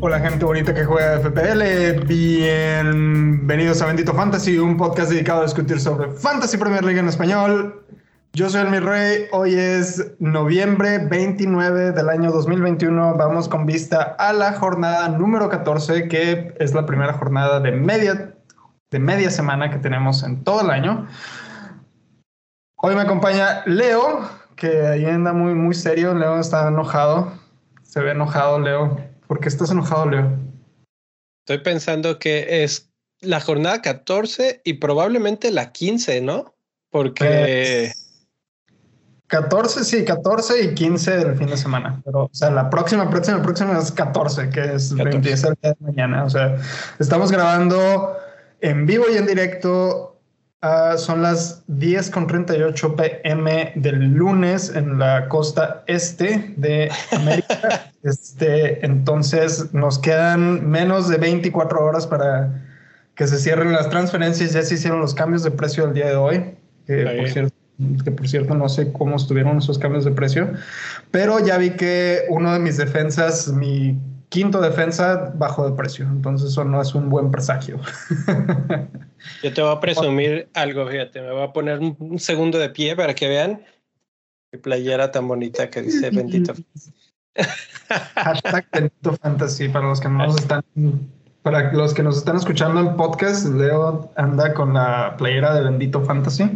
Hola gente bonita que juega FPL, bienvenidos a Bendito Fantasy, un podcast dedicado a discutir sobre Fantasy Premier League en español. Yo soy el Rey, hoy es noviembre 29 del año 2021, vamos con vista a la jornada número 14, que es la primera jornada de media, de media semana que tenemos en todo el año. Hoy me acompaña Leo, que ahí anda muy, muy serio, Leo está enojado, se ve enojado Leo. ¿Por qué estás enojado, Leo? Estoy pensando que es la jornada 14 y probablemente la 15, ¿no? Porque... 14, sí, 14 y 15 del fin de semana. Pero, o sea, la próxima, próxima, próxima es 14, que es 14. empieza el día de mañana. O sea, estamos grabando en vivo y en directo Uh, son las 10 con 38 pm del lunes en la costa este de América. este, entonces nos quedan menos de 24 horas para que se cierren las transferencias. Ya se hicieron los cambios de precio el día de hoy. Que por, cierto, que por cierto no sé cómo estuvieron esos cambios de precio, pero ya vi que uno de mis defensas, mi quinto defensa bajo de precio. Entonces eso no es un buen presagio. Yo te voy a presumir algo, fíjate, me voy a poner un segundo de pie para que vean mi playera tan bonita que dice bendito. Hashtag bendito fantasy para los que no nos están para los que nos están escuchando en podcast, Leo anda con la playera de Bendito Fantasy,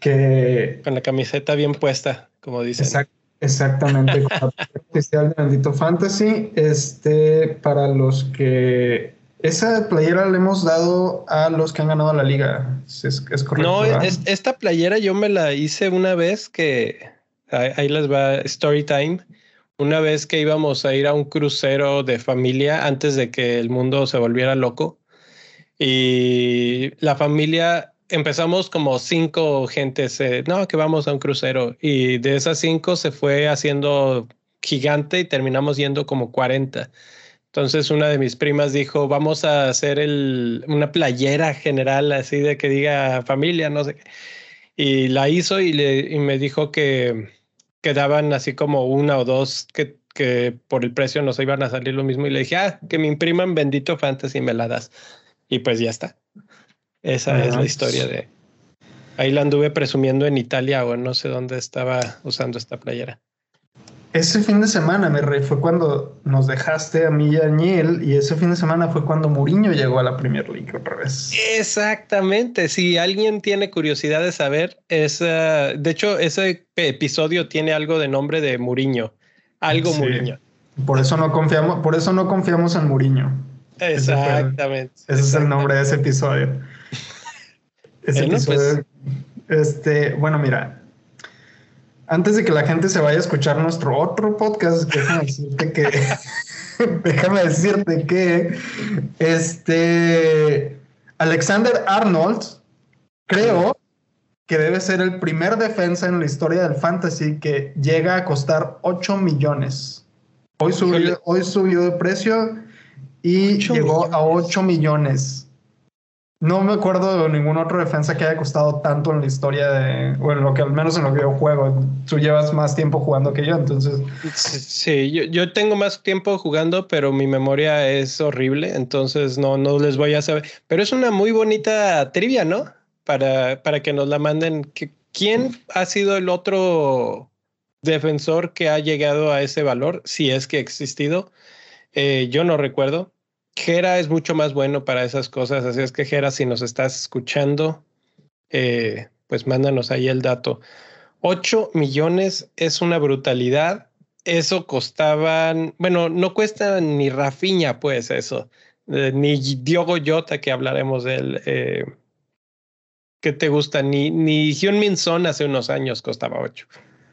que... Con la camiseta bien puesta, como dice. Exacto. Exactamente, oficial de Bendito Fantasy. Este, para los que esa playera le hemos dado a los que han ganado la liga. Es, correcto. No, esta playera yo me la hice una vez que ahí les va story time. Una vez que íbamos a ir a un crucero de familia antes de que el mundo se volviera loco. Y la familia empezamos como cinco gentes, eh, no, que vamos a un crucero y de esas cinco se fue haciendo gigante y terminamos yendo como 40. Entonces una de mis primas dijo, vamos a hacer el, una playera general así de que diga familia, no sé. Y la hizo y, le, y me dijo que quedaban así como una o dos que, que por el precio nos iban a salir lo mismo. Y le dije, ah, que me impriman bendito fantasy y me la das. Y pues ya está. Esa es la historia de... Ahí la anduve presumiendo en Italia o no sé dónde estaba usando esta playera. Ese fin de semana, mi rey, fue cuando nos dejaste a mí y a Niel, y ese fin de semana fue cuando Mourinho llegó a la Premier League otra vez. Exactamente. Si alguien tiene curiosidad de saber, es, de hecho, ese episodio tiene algo de nombre de Mourinho. Algo Mourinho. Por eso no confiamos, por eso no confiamos en Mourinho. Exactamente. Ese, es el nombre de ese episodio. Ese pues, episodio. Este, bueno, mira. Antes de que la gente se vaya a escuchar nuestro otro podcast, déjame decirte que. déjame decirte que. Este. Alexander Arnold, creo que debe ser el primer defensa en la historia del fantasy que llega a costar 8 millones. Hoy subió, hoy subió de precio y llegó a 8 millones. No me acuerdo de ningún otro defensa que haya costado tanto en la historia de, o en lo que al menos en lo que yo juego. Tú llevas más tiempo jugando que yo, entonces. Sí, yo, yo tengo más tiempo jugando, pero mi memoria es horrible, entonces no, no les voy a saber. Pero es una muy bonita trivia, ¿no? Para, para que nos la manden. ¿Quién ha sido el otro defensor que ha llegado a ese valor, si es que ha existido? Eh, yo no recuerdo. Jera es mucho más bueno para esas cosas, así es que Jera, si nos estás escuchando, eh, pues mándanos ahí el dato. 8 millones es una brutalidad. Eso costaban, bueno, no cuesta ni Rafiña, pues eso, eh, ni Diogo Jota, que hablaremos de él. Eh, ¿Qué te gusta? Ni, ni Hyun Min Son hace unos años costaba 8.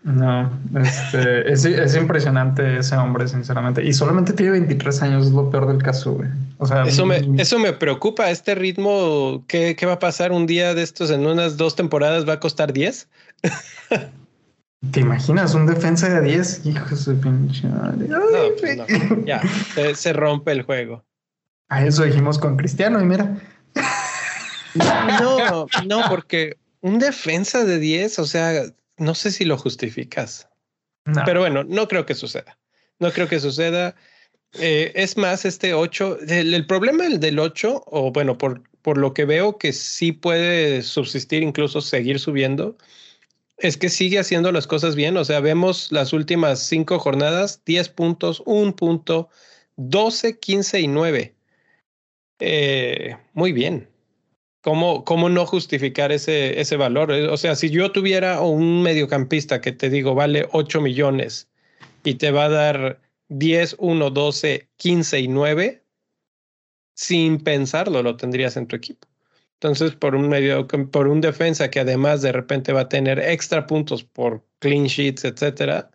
No, este, es, impresionante ese hombre, sinceramente. Y solamente tiene 23 años, es lo peor del caso, güey. O sea, eso me, eso me preocupa. Este ritmo, ¿qué, ¿qué, va a pasar un día de estos en unas dos temporadas? ¿Va a costar 10? ¿Te imaginas un defensa de 10? Hijos de pinche. No, pues Ya, se, se rompe el juego. A eso dijimos con Cristiano, y mira. No, no, porque un defensa de 10, o sea, no sé si lo justificas. Pero bueno, no creo que suceda. No creo que suceda. Eh, es más, este 8, el, problema del 8, o bueno, por, por lo que veo que sí puede subsistir, incluso seguir subiendo, es que sigue haciendo las cosas bien. O sea, vemos las últimas cinco jornadas, 10 puntos, un punto, 12, 15 y 9. Eh, muy bien. ¿Cómo, ¿Cómo no justificar ese, ese valor? O sea, si yo tuviera un mediocampista que te digo vale 8 millones y te va a dar 10, 1, 12, 15 y 9, sin pensarlo lo tendrías en tu equipo. Entonces, por un por un defensa que además de repente va a tener extra puntos por clean sheets, etcétera,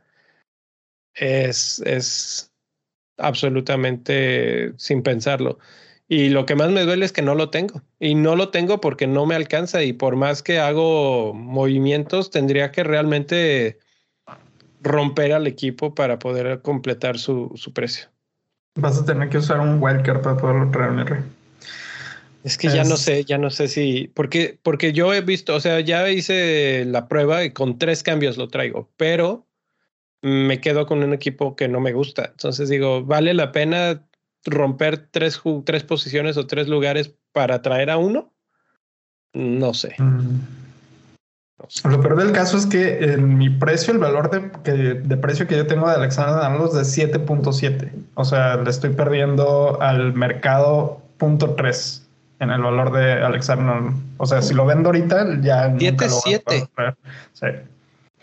es, es absolutamente sin pensarlo. Y lo que más me duele es que no lo tengo. Y no lo tengo porque no me alcanza. Y por más que hago movimientos, tendría que realmente romper al equipo para poder completar su, su precio. Vas a tener que usar un wildcard para poderlo traer, mi rey. Es que ya no sé, ya no sé si, porque, porque yo he visto, o sea, ya hice la prueba y con tres cambios lo traigo, pero me quedo con un equipo que no me gusta. Entonces digo, ¿vale la pena romper tres, tres posiciones o tres lugares para traer a uno? No sé. Mm. Lo peor del caso es que en mi precio, el valor de, que, de precio que yo tengo de Alexander Arnold es de 7.7. O sea, le estoy perdiendo al mercado punto 3 en el valor de Alexander. O sea, si lo vendo ahorita, ya. 7.7. Sí.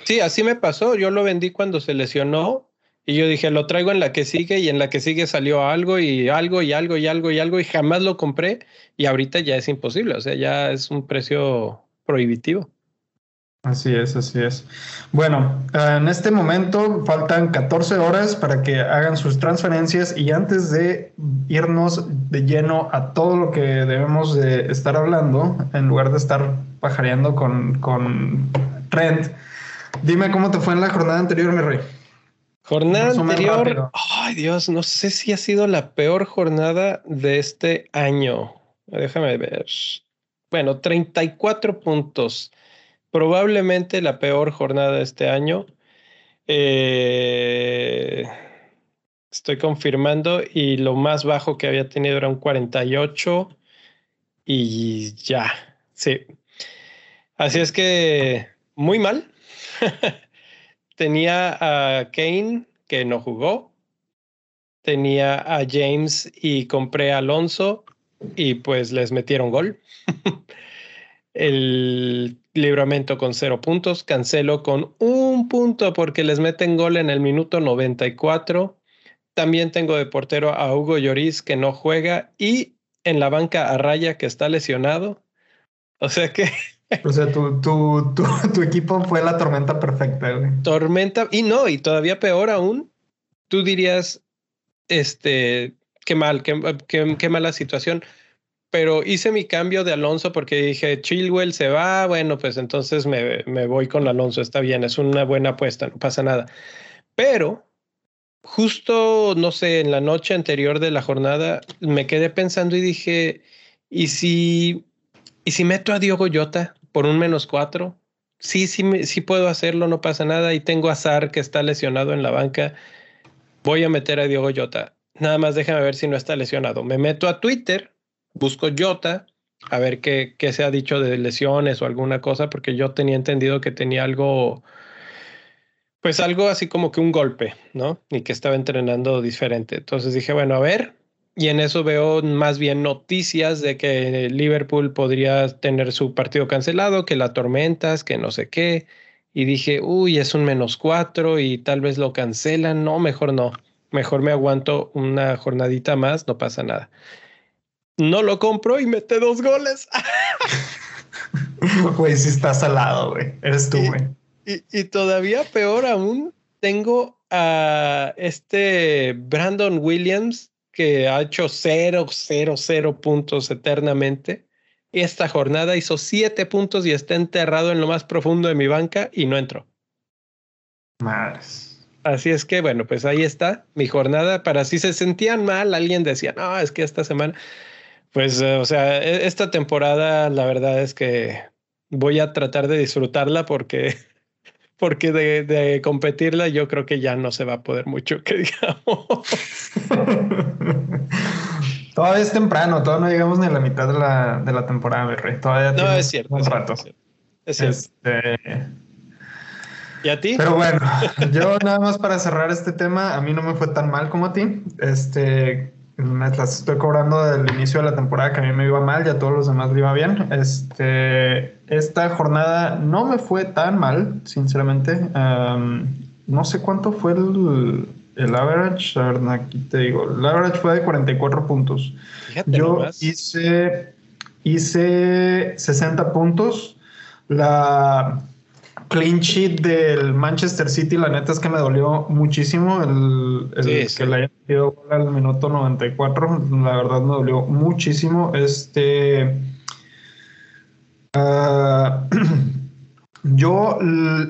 sí, así me pasó. Yo lo vendí cuando se lesionó y yo dije, lo traigo en la que sigue y en la que sigue salió algo y algo y algo y algo y algo y jamás lo compré y ahorita ya es imposible. O sea, ya es un precio prohibitivo. Así es, así es. Bueno, en este momento faltan 14 horas para que hagan sus transferencias y antes de irnos de lleno a todo lo que debemos de estar hablando, en lugar de estar pajareando con, con Trent, dime cómo te fue en la jornada anterior, mi rey. Jornada anterior, ay Dios, no sé si ha sido la peor jornada de este año. Déjame ver. Bueno, 34 puntos probablemente la peor jornada de este año. Eh, estoy confirmando y lo más bajo que había tenido era un 48 y ya, sí. Así es que muy mal. Tenía a Kane que no jugó. Tenía a James y compré a Alonso y pues les metieron gol. El Libramento con cero puntos, Cancelo con un punto porque les meten gol en el minuto 94. También tengo de portero a Hugo Lloris que no juega y en la banca a Raya que está lesionado. O sea que... O sea, tu, tu, tu, equipo fue la tormenta perfecta. Tormenta, y no, y todavía peor aún, tú dirías, este, qué mal, qué, qué, qué mala situación pero hice mi cambio de Alonso porque dije, Chilwell se va, bueno, pues entonces me, me, voy con Alonso, está bien, es una buena apuesta, no pasa nada. Pero justo, no sé, en la noche anterior de la jornada me quedé pensando y dije, ¿y si, y si meto a Diogo Jota por un menos cuatro? Sí, sí, sí puedo hacerlo, no pasa nada. Y tengo a que está lesionado en la banca. Voy a meter a Diogo Jota. Nada más déjame ver si no está lesionado. Me meto a Twitter busco Jota a ver qué, qué, se ha dicho de lesiones o alguna cosa, porque yo tenía entendido que tenía algo, pues algo así como que un golpe, ¿no? Y que estaba entrenando diferente. Entonces dije, bueno, a ver, y en eso veo más bien noticias de que Liverpool podría tener su partido cancelado, que la tormentas, que no sé qué. Y dije, uy, es un menos cuatro y tal vez lo cancelan. No, mejor no. Mejor me aguanto una jornadita más, no pasa nada no lo compro y mete dos goles. Güey, si estás al lado, güey. Eres tú, güey. Y, todavía peor aún, tengo a este Brandon Williams que ha hecho cero, cero, cero puntos eternamente. Esta jornada hizo siete puntos y está enterrado en lo más profundo de mi banca y no entró. Madres. Así es que, bueno, pues ahí está mi jornada. Para si se sentían mal, alguien decía, no, es que esta semana Pues, o sea, e, esta temporada la verdad es que voy a tratar de disfrutarla porque porque de, de, competirla yo creo que ya no se va a poder mucho, que digamos. todavía es temprano, todavía no llegamos ni a la mitad de la, de la temporada, Rey. Todavía no, es cierto. Un rato. Es cierto. Este... ¿Y a ti? Pero bueno, yo nada más para cerrar este tema, a mí no me fue tan mal como a ti. Este, las estoy cobrando del inicio de la temporada que a mí me iba mal y a todos los demás le iba bien. Este, esta jornada no me fue tan mal, sinceramente. no sé cuánto fue el, el, average. A ver, aquí te digo. El average fue de 44 puntos. Yo hice, hice 60 puntos. La clean sheet del Manchester City, la neta es que me dolió muchísimo el, que le haya metido al minuto 94. La verdad me dolió muchísimo. Este. Ah, yo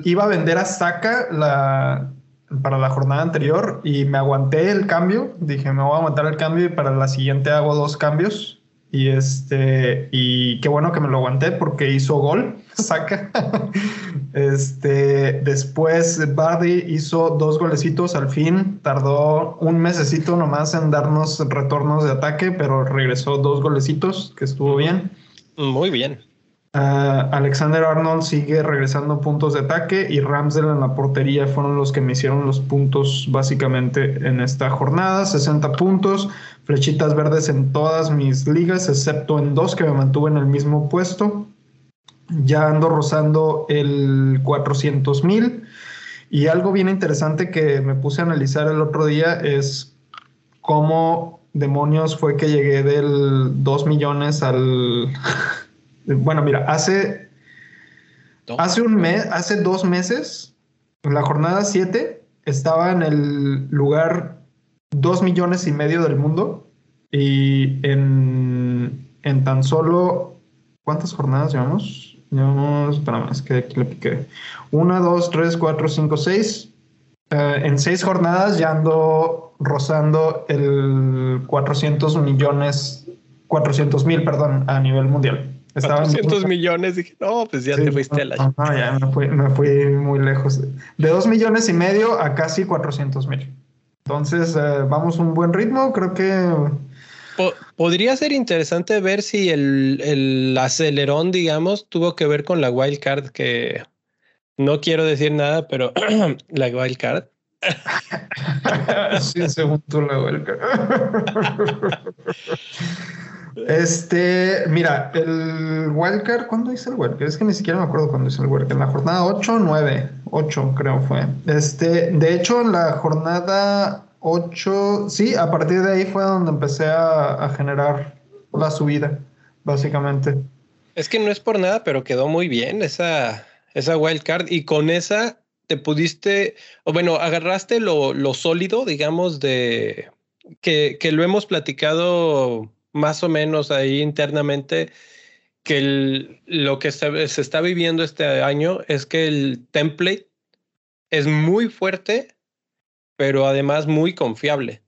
iba a vender a Saka la, para la jornada anterior y me aguanté el cambio. Dije, me voy a aguantar el cambio y para la siguiente hago dos cambios. Y este, y qué bueno que me lo aguanté porque hizo gol, saca. Este, después Bardi hizo dos golecitos al fin, tardó un mesecito nomás en darnos retornos de ataque, pero regresó dos golecitos, que estuvo bien. Muy bien. Ah, Alexander Arnold sigue regresando puntos de ataque y Ramsdale en la portería fueron los que me hicieron los puntos básicamente en esta jornada, 60 puntos flechitas verdes en todas mis ligas, excepto en dos que me mantuve en el mismo puesto. Ya ando rozando el 400 mil. Y algo bien interesante que me puse a analizar el otro día es cómo demonios fue que llegué del 2 millones al... bueno, mira, hace, hace un mes, hace dos meses, en la jornada 7, estaba en el lugar dos millones y medio del mundo y en, en tan solo, ¿cuántas jornadas llevamos? Llevamos, espérame, es que aquí le piqué. Una, dos, tres, cuatro, cinco, seis. Eh, en seis jornadas ya ando rozando el 400 millones, 400 mil, perdón, a nivel mundial. Estaba 400 millones, dije, no, pues ya te fuiste a la... No, ya me fui, me fui muy lejos. De dos millones y medio a casi 400 mil. Entonces, eh, vamos un buen ritmo. Creo que. Podría ser interesante ver si el, el, acelerón, digamos, tuvo que ver con la wild card, que no quiero decir nada, pero la wild card. sí, según tú, la wild card. Este, mira, el wildcard, ¿cuándo hice el wildcard? Es que ni siquiera me acuerdo cuándo hice el wildcard. En la jornada 8 o 9, 8 creo fue. Este, de hecho, en la jornada 8, sí, a partir de ahí fue donde empecé a, generar la subida, básicamente. Es que no es por nada, pero quedó muy bien esa, esa wildcard y con esa te pudiste, o bueno, agarraste lo, lo sólido, digamos, de que, que lo hemos platicado más o menos ahí internamente que lo que se, está viviendo este año es que el template es muy fuerte, pero además muy confiable.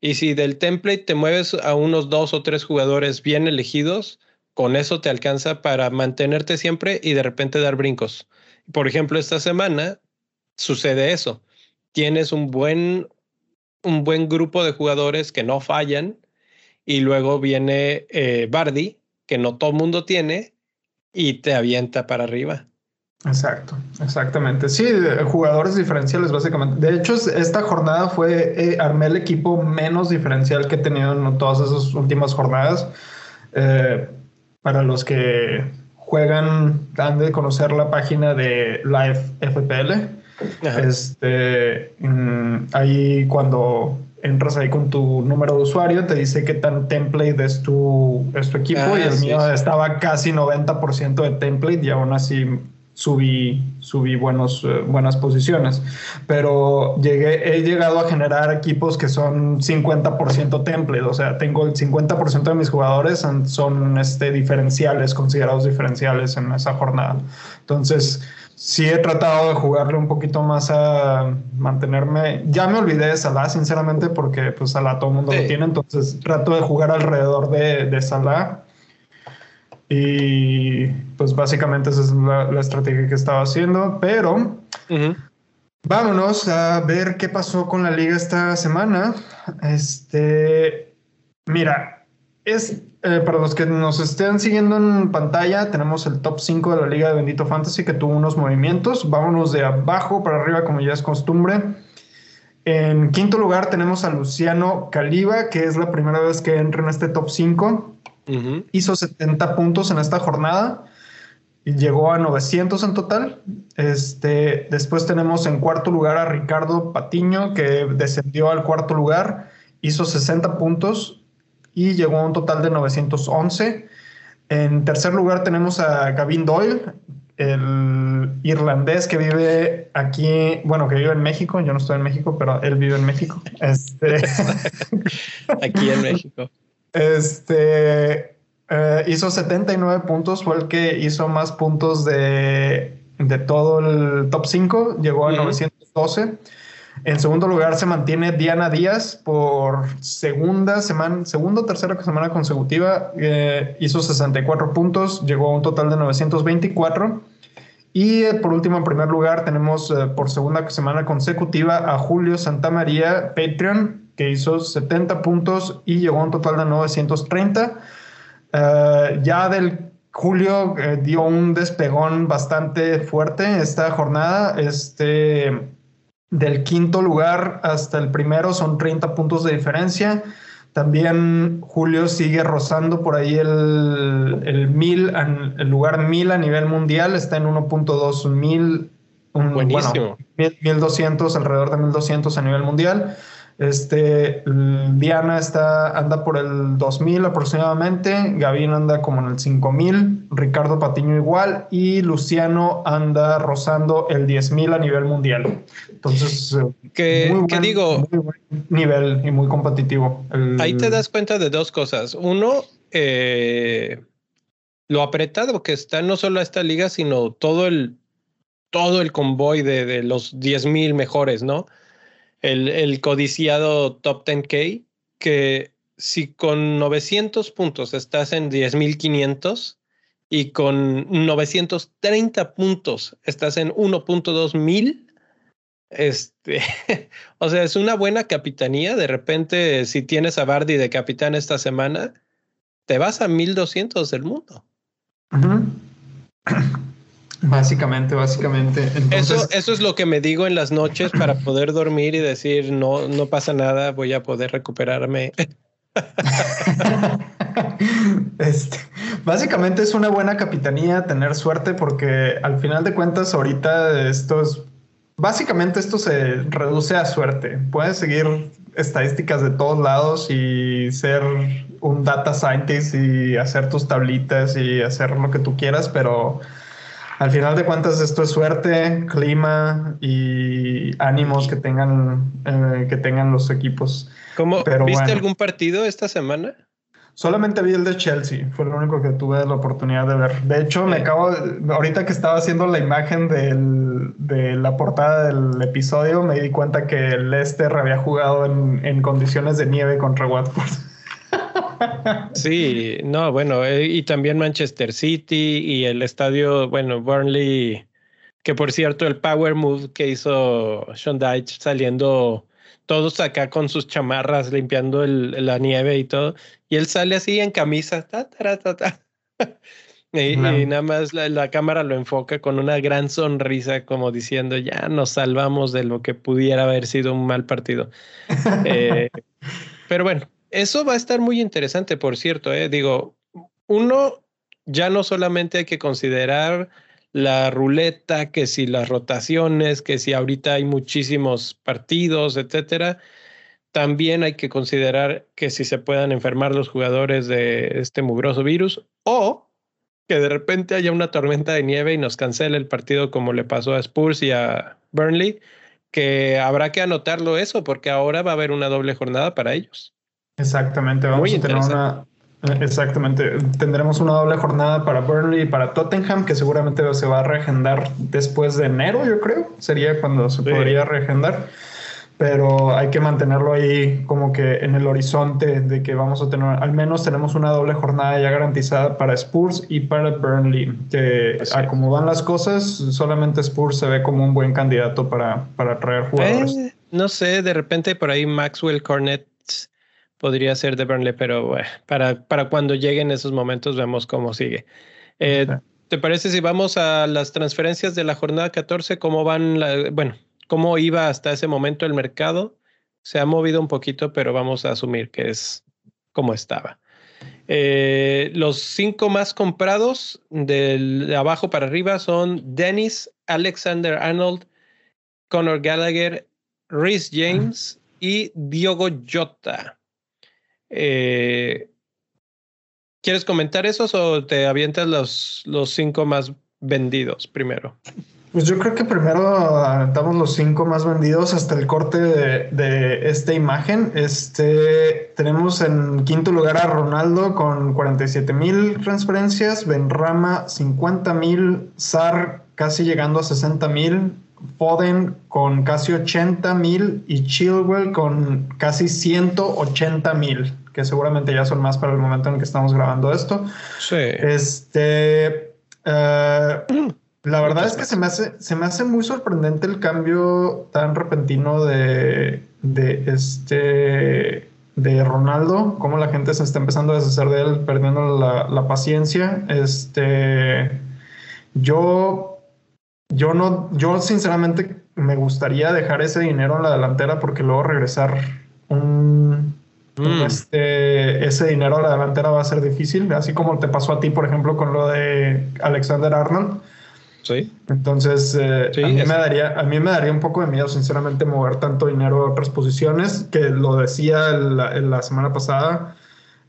Y si del template te mueves a unos dos o tres jugadores bien elegidos, con eso te alcanza para mantenerte siempre y de repente dar brincos. Por ejemplo, esta semana sucede eso. Tienes un buen, un buen grupo de jugadores que no fallan y luego viene eh, Bardi, que no todo mundo tiene, y te avienta para arriba. Exacto, exactamente. Sí, jugadores diferenciales básicamente. De hecho, esta jornada fue, eh, armé el equipo menos diferencial que he tenido en todas esas últimas jornadas. Eh, para los que juegan, han de conocer la página de Live FPL. Este, mm, ahí cuando entras ahí con tu número de usuario, te dice qué tan template es tu, es tu equipo y ah, el mío estaba casi 90% de template y aún así subí, subí buenos, eh, buenas posiciones. Pero llegué, he llegado a generar equipos que son 50% template, o sea, tengo el 50% de mis jugadores son, son este, diferenciales, considerados diferenciales en esa jornada. Entonces, sí he tratado de jugarle un poquito más a mantenerme. Ya me olvidé de Salah, sinceramente, porque pues Salah todo el mundo lo tiene, entonces trato de jugar alrededor de, de Salah y pues básicamente esa es la, estrategia que estaba haciendo, pero vámonos a ver qué pasó con la liga esta semana. Este, mira, es, eh, para los que nos estén siguiendo en pantalla, tenemos el top 5 de la liga de Bendito Fantasy que tuvo unos movimientos. Vámonos de abajo para arriba como ya es costumbre. En quinto lugar tenemos a Luciano Caliba, que es la primera vez que entra en este top 5. Hizo 70 puntos en esta jornada y llegó a 900 en total. Este, después tenemos en cuarto lugar a Ricardo Patiño, que descendió al cuarto lugar, hizo 60 puntos y llegó a un total de 911. En tercer lugar tenemos a Gavin Doyle, el irlandés que vive aquí, bueno, que vive en México, yo no estoy en México, pero él vive en México. Este... aquí en México. Este eh, hizo 79 puntos, fue el que hizo más puntos de, todo el top 5, llegó a 912. En segundo lugar se mantiene Diana Díaz por segunda semana, segunda o tercera semana consecutiva, eh, hizo 64 puntos, llegó a un total de 924. Y eh, por último, en primer lugar, tenemos por segunda semana consecutiva a Julio Santamaría, Patreon, que hizo 70 puntos y llegó a un total de 930. Eh, ya del julio eh, dio un despegón bastante fuerte esta jornada. Este, del quinto lugar hasta el primero son 30 puntos de diferencia. También Julio sigue rozando por ahí el, el, mil, el lugar mil a nivel mundial, está en 1.2 mil. Buenísimo. 1200, alrededor de 1200 a nivel mundial. Este, Diana está, anda por el 2000 aproximadamente, Gavín anda como en el 5000, Ricardo Patiño igual y Luciano anda rozando el 10000 a nivel mundial. Entonces, ¿Qué, digo? Muy buen nivel y muy competitivo. Ahí te das cuenta de dos cosas. Uno, eh, lo apretado que está no solo esta liga, sino todo el, todo el convoy de, de los 10.000 mejores, ¿no? El, codiciado top 10K, que si con 900 puntos estás en 10.500 y con 930 puntos estás en 1.2 mil, este, o sea, es una buena capitanía. De repente, si tienes a Bardi de capitán esta semana, te vas a 1200 del mundo. Básicamente, básicamente. eso, eso es lo que me digo en las noches para poder dormir y decir, no, no pasa nada, voy a poder recuperarme. este, básicamente es una buena capitanía tener suerte porque al final de cuentas ahorita esto es, básicamente esto se reduce a suerte. Puedes seguir estadísticas de todos lados y ser un data scientist y hacer tus tablitas y hacer lo que tú quieras, pero al final de cuentas esto es suerte, clima y ánimos que tengan, eh, que tengan los equipos. ¿Cómo, ¿Viste algún partido esta semana? Solamente vi el de Chelsea, fue lo único que tuve la oportunidad de ver. De hecho, me acabo, ahorita que estaba haciendo la imagen de la portada del episodio, me di cuenta que el Leicester había jugado en, en condiciones de nieve contra Watford. Sí, no, bueno, eh, y también Manchester City y el estadio, bueno, Burnley, que por cierto, el power move que hizo Sean Dyche saliendo todos acá con sus chamarras limpiando el, la nieve y todo, y él sale así en camisa, y, nada más la, cámara lo enfoca con una gran sonrisa, como diciendo, ya nos salvamos de lo que pudiera haber sido un mal partido. Eh, pero bueno, eso va a estar muy interesante, por cierto. ¿eh? Digo, uno, ya no solamente hay que considerar la ruleta, que si las rotaciones, que si ahorita hay muchísimos partidos, etcétera. También hay que considerar que si se puedan enfermar los jugadores de este mugroso virus o que de repente haya una tormenta de nieve y nos cancele el partido como le pasó a Spurs y a Burnley, que habrá que anotarlo eso porque ahora va a haber una doble jornada para ellos. Exactamente, vamos a tener una exactamente, tendremos una doble jornada para Burnley y para Tottenham que seguramente se va a reagendar después de enero, yo creo, sería cuando se podría reagendar pero hay que mantenerlo ahí como que en el horizonte de que vamos a tener, al menos tenemos una doble jornada ya garantizada para Spurs y para Burnley, que como van las cosas, solamente Spurs se ve como un buen candidato para, para traer jugadores. Eh, no sé, de repente por ahí Maxwell Cornet podría ser de Burnley, pero bueno, para, para cuando lleguen esos momentos vemos cómo sigue. Eh, ¿Te parece si vamos a las transferencias de la jornada 14? ¿Cómo van? La, bueno, cómo iba hasta ese momento el mercado. Se ha movido un poquito, pero vamos a asumir que es como estaba. Eh, los cinco más comprados de abajo para arriba son Dennis, Alexander Arnold, Conor Gallagher, Rhys James y Diogo Jota. Eh, ¿Quieres comentar esos o te avientas los, los cinco más vendidos primero? Pues yo creo que primero aventamos los cinco más vendidos hasta el corte de, esta imagen. Este tenemos en quinto lugar a Ronaldo con 47 mil transferencias, Benrama 50 mil, Sar casi llegando a 60 mil, Foden con casi 80 mil y Chilwell con casi 180 mil, que seguramente ya son más para el momento en que estamos grabando esto. Sí. Este. Eh, la verdad es que se me, hace, se me hace muy sorprendente el cambio tan repentino de, de este de Ronaldo, cómo la gente se está empezando a deshacer de él, perdiendo la, paciencia. Este, yo, yo no, yo sinceramente me gustaría dejar ese dinero en la delantera porque luego regresar un, mm. este, ese dinero a la delantera va a ser difícil, así como te pasó a ti, por ejemplo, con lo de Alexander Arnold. Entonces, eh, a, mí me daría, a mí me daría un poco de miedo, sinceramente, mover tanto dinero a otras posiciones, que lo decía la, la semana pasada,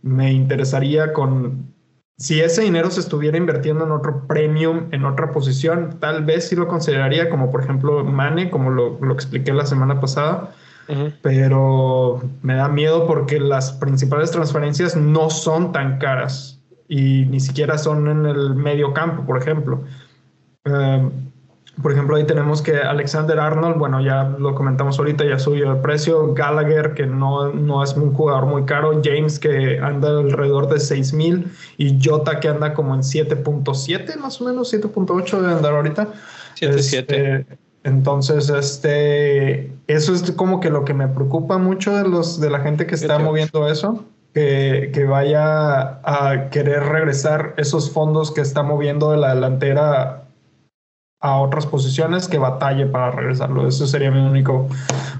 me interesaría con... Si ese dinero se estuviera invirtiendo en otro premium, en otra posición, tal vez sí lo consideraría, como por ejemplo Mane, como lo, lo expliqué la semana pasada, pero me da miedo porque las principales transferencias no son tan caras y ni siquiera son en el medio campo, por ejemplo. Em, por ejemplo, ahí tenemos que Alexander Arnold, bueno, ya lo comentamos ahorita, ya subió el precio. Gallagher, que no, no es un jugador muy caro. James, que anda alrededor de 6 mil. Y Jota, que anda como en 7.7, más o menos, 7.8 de andar ahorita. 7.7. Este, entonces, este, eso es como que lo que me preocupa mucho de, los, de la gente que está moviendo eso. Que, que, vaya a querer regresar esos fondos que está moviendo de la delantera a otras posiciones que batalle para regresarlo. Eso sería mi, único,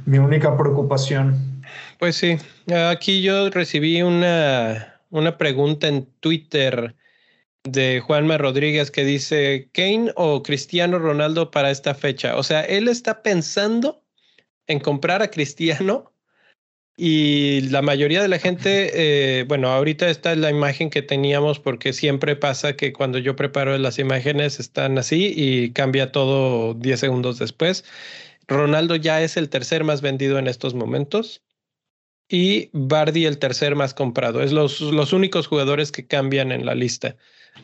mi única preocupación. Pues sí, aquí yo recibí una, una pregunta en Twitter de Juanma Rodríguez que dice, ¿Kane o Cristiano Ronaldo para esta fecha? O sea, él está pensando en comprar a Cristiano y la mayoría de la gente, eh, bueno, ahorita esta es la imagen que teníamos porque siempre pasa que cuando yo preparo las imágenes están así y cambia todo 10 segundos después. Ronaldo ya es el tercer más vendido en estos momentos y Bardi el tercer más comprado. Es los, los únicos jugadores que cambian en la lista.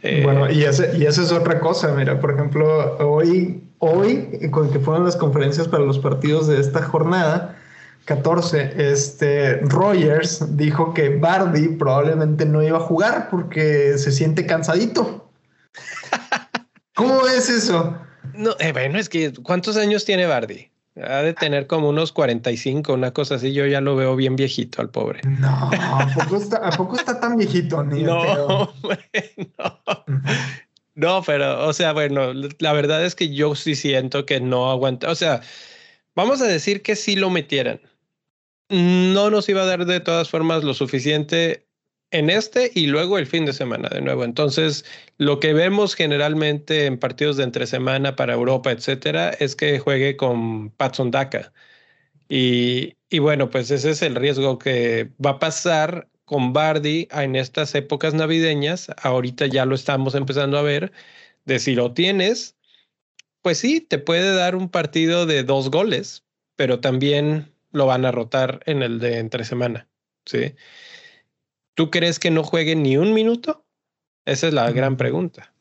Eh, bueno, y, ese, y esa es otra cosa. Mira, por ejemplo, hoy, hoy, con que fueron las conferencias para los partidos de esta jornada, 14, este, Rogers dijo que Bardi probablemente no iba a jugar porque se siente cansadito. ¿Cómo es eso? No, eh, bueno, es que ¿cuántos años tiene Bardi? Ha de tener como unos 45, una cosa así. Yo ya lo veo bien viejito al pobre. No, ¿a poco está, ¿a poco está tan viejito? Ni no, no. no, pero, o sea, bueno, la verdad es que yo sí siento que no aguanta. O sea, vamos a decir que sí lo metieran no nos iba a dar de todas formas lo suficiente en este y luego el fin de semana de nuevo. Entonces, lo que vemos generalmente en partidos de entre semana para Europa, etcétera, es que juegue con Patson Daka. Y, y, bueno, pues ese es el riesgo que va a pasar con Bardi en estas épocas navideñas, ahorita ya lo estamos empezando a ver, de si lo tienes, pues sí, te puede dar un partido de dos goles, pero también lo van a rotar en el de entre semana. ¿sí? ¿Tú crees que no juegue ni un minuto? Esa es la gran pregunta.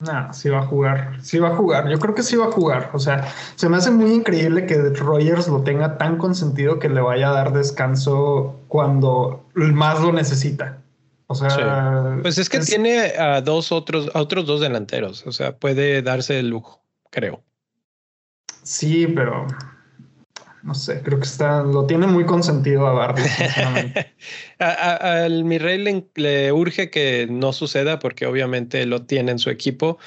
No, sí va a jugar, sí va a jugar. Yo creo que sí va a jugar. O sea, se me hace muy increíble que Rogers lo tenga tan consentido que le vaya a dar descanso cuando más lo necesita. O sea, pues es que tiene a dos otros, a otros dos delanteros. O sea, puede darse el lujo, creo. Sí, pero no sé, creo que está, lo tiene muy consentido a Bardi. Al mi rey le, urge que no suceda porque obviamente lo tiene en su equipo.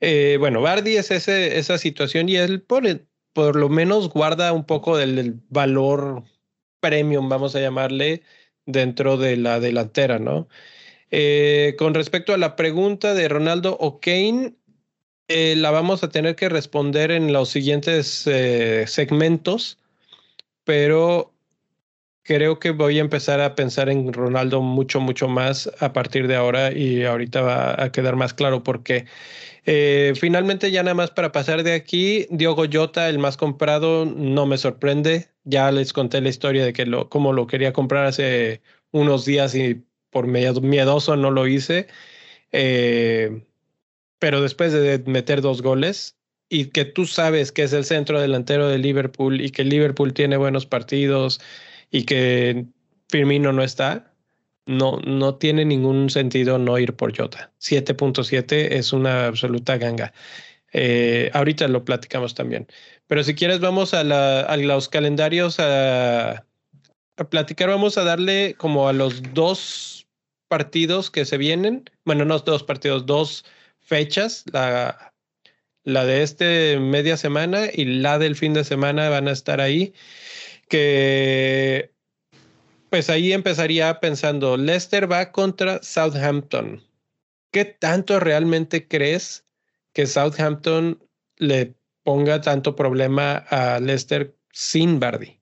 Eh, bueno, Bardi es ese, esa situación y él por, por lo menos guarda un poco del, valor premium, vamos a llamarle, dentro de la delantera, ¿no? Eh, con respecto a la pregunta de Ronaldo o Kane, eh, la vamos a tener que responder en los siguientes segmentos pero creo que voy a empezar a pensar en Ronaldo mucho, mucho más a partir de ahora y ahorita va a quedar más claro por qué. Eh, finalmente, ya nada más para pasar de aquí, Diogo Jota, el más comprado, no me sorprende. Ya les conté la historia de que lo, cómo lo quería comprar hace unos días y por miedoso no lo hice. Eh, pero después de meter dos goles, y que tú sabes que es el centro delantero de Liverpool y que Liverpool tiene buenos partidos y que Firmino no está, no, no tiene ningún sentido no ir por Jota. 7.7 es una absoluta ganga. Eh, ahorita lo platicamos también. Pero si quieres, vamos a, los calendarios a, a, platicar. Vamos a darle como a los dos partidos que se vienen. Bueno, no dos partidos, dos fechas. La la de este media semana y la del fin de semana van a estar ahí. Que pues ahí empezaría pensando, Leicester va contra Southampton. ¿Qué tanto realmente crees que Southampton le ponga tanto problema a Leicester sin Bardi?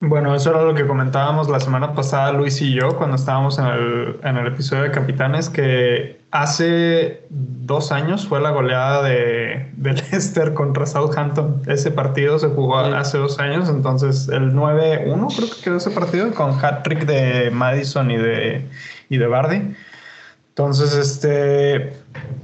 Bueno, eso era lo que comentábamos la semana pasada Luis y yo cuando estábamos en el, en el episodio de Capitanes, que hace dos años fue la goleada de, de Leicester contra Southampton. Ese partido se jugó hace dos años, entonces el 9-1 creo que quedó ese partido con hat-trick de Madison y de, y de Bardi. Entonces, este,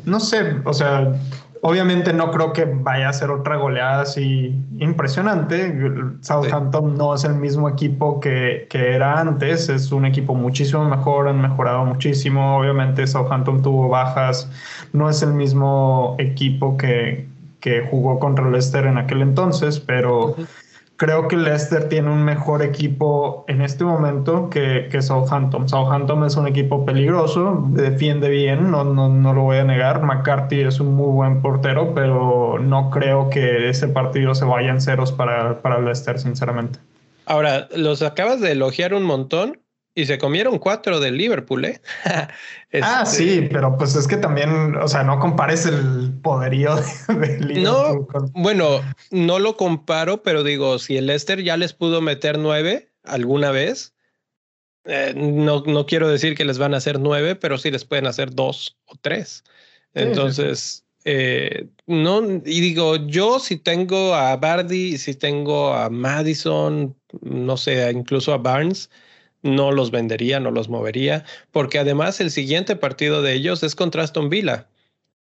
no sé, o sea, Obviamente no creo que vaya a ser otra goleada así impresionante. Southampton no es el mismo equipo que, que, era antes, es un equipo muchísimo mejor, han mejorado muchísimo. Obviamente Southampton tuvo bajas, no es el mismo equipo que, que jugó contra Leicester en aquel entonces, pero creo que Leicester tiene un mejor equipo en este momento que, que, Southampton. Southampton es un equipo peligroso, defiende bien, no, no, no, lo voy a negar. McCarthy es un muy buen portero, pero no creo que ese partido se vaya en ceros para, para Leicester, sinceramente. Ahora, los acabas de elogiar un montón y se comieron cuatro del Liverpool, ¿eh? Ah, este, sí, pero pues es que también, o sea, no compares el poderío de, Liverpool. No, bueno, no lo comparo, pero digo, si el Leicester ya les pudo meter nueve alguna vez, eh, no, no quiero decir que les van a hacer nueve, pero sí les pueden hacer dos o tres. Entonces, eh, no, y digo, yo si tengo a Bardi, si tengo a Madison, no sé, incluso a Barnes, no los vendería, no los movería, porque además el siguiente partido de ellos es contra Aston Villa,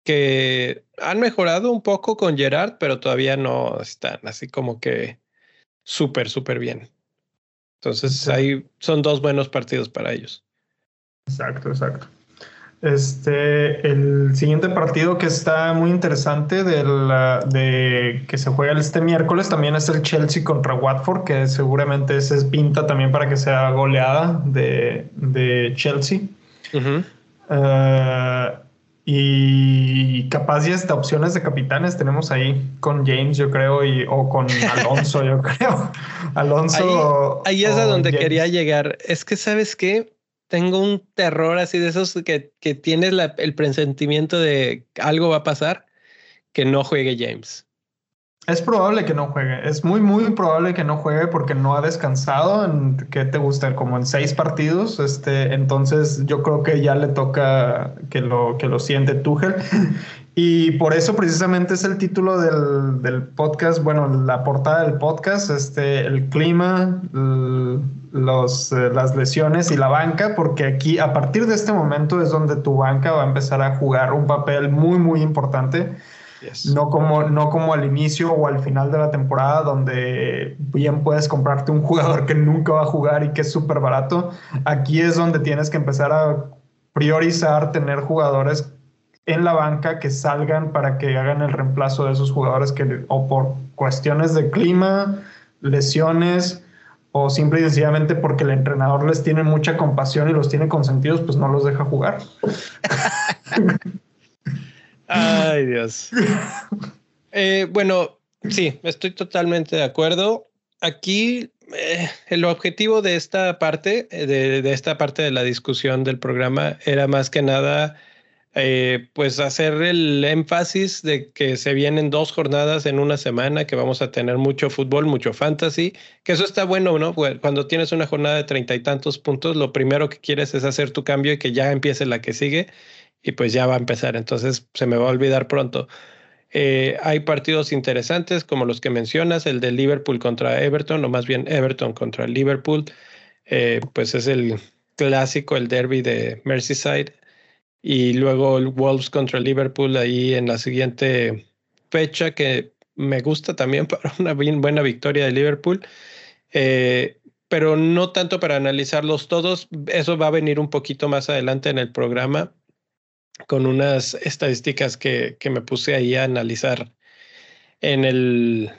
que han mejorado un poco con Gerard, pero todavía no están así como que súper, súper bien. Entonces ahí son dos buenos partidos para ellos. Exacto, exacto. Este, el siguiente partido que está muy interesante de, de que se juega este miércoles también es el Chelsea contra Watford, que seguramente ese es pinta también para que sea goleada de, de Chelsea. Eh, y capaz y hasta opciones de capitanes tenemos ahí con James, yo creo, y, o con Alonso, yo creo. Alonso. Ahí, es a donde quería llegar. Es que, ¿sabes qué? Tengo un terror así de esos que, que tienes el presentimiento de algo va a pasar, que no juegue James. Es probable que no juegue, es muy, muy probable que no juegue porque no ha descansado en, ¿qué te gusta? Como en seis partidos, este, entonces yo creo que ya le toca que lo, que lo siente Tuchel y por eso precisamente es el título del, del, podcast, bueno, la portada del podcast, este, el clima, los, eh, las lesiones y la banca, porque aquí a partir de este momento es donde tu banca va a empezar a jugar un papel muy, muy importante. No, como, no como al inicio o al final de la temporada, donde bien puedes comprarte un jugador que nunca va a jugar y que es súper barato. Aquí es donde tienes que empezar a priorizar tener jugadores en la banca que salgan para que hagan el reemplazo de esos jugadores que o por cuestiones de clima, lesiones o simple y sencillamente porque el entrenador les tiene mucha compasión y los tiene consentidos, pues no los deja jugar. Ay, Dios. Eh, bueno, sí, estoy totalmente de acuerdo. Aquí eh, el objetivo de esta parte, de, de, esta parte de la discusión del programa, era más que nada eh, pues hacer el énfasis de que se vienen dos jornadas en una semana, que vamos a tener mucho fútbol, mucho fantasy, que eso está bueno, ¿no? Cuando tienes una jornada de treinta y tantos puntos, lo primero que quieres es hacer tu cambio y que ya empiece la que sigue y pues ya va a empezar, entonces se me va a olvidar pronto. Eh, hay partidos interesantes como los que mencionas, el de Liverpool contra Everton, o más bien Everton contra Liverpool, eh, pues es el clásico, el derby de Merseyside y luego el Wolves contra Liverpool ahí en la siguiente fecha que me gusta también para una buena victoria de Liverpool. Eh, pero no tanto para analizarlos todos, eso va a venir un poquito más adelante en el programa con unas estadísticas que, que me puse ahí a analizar en el,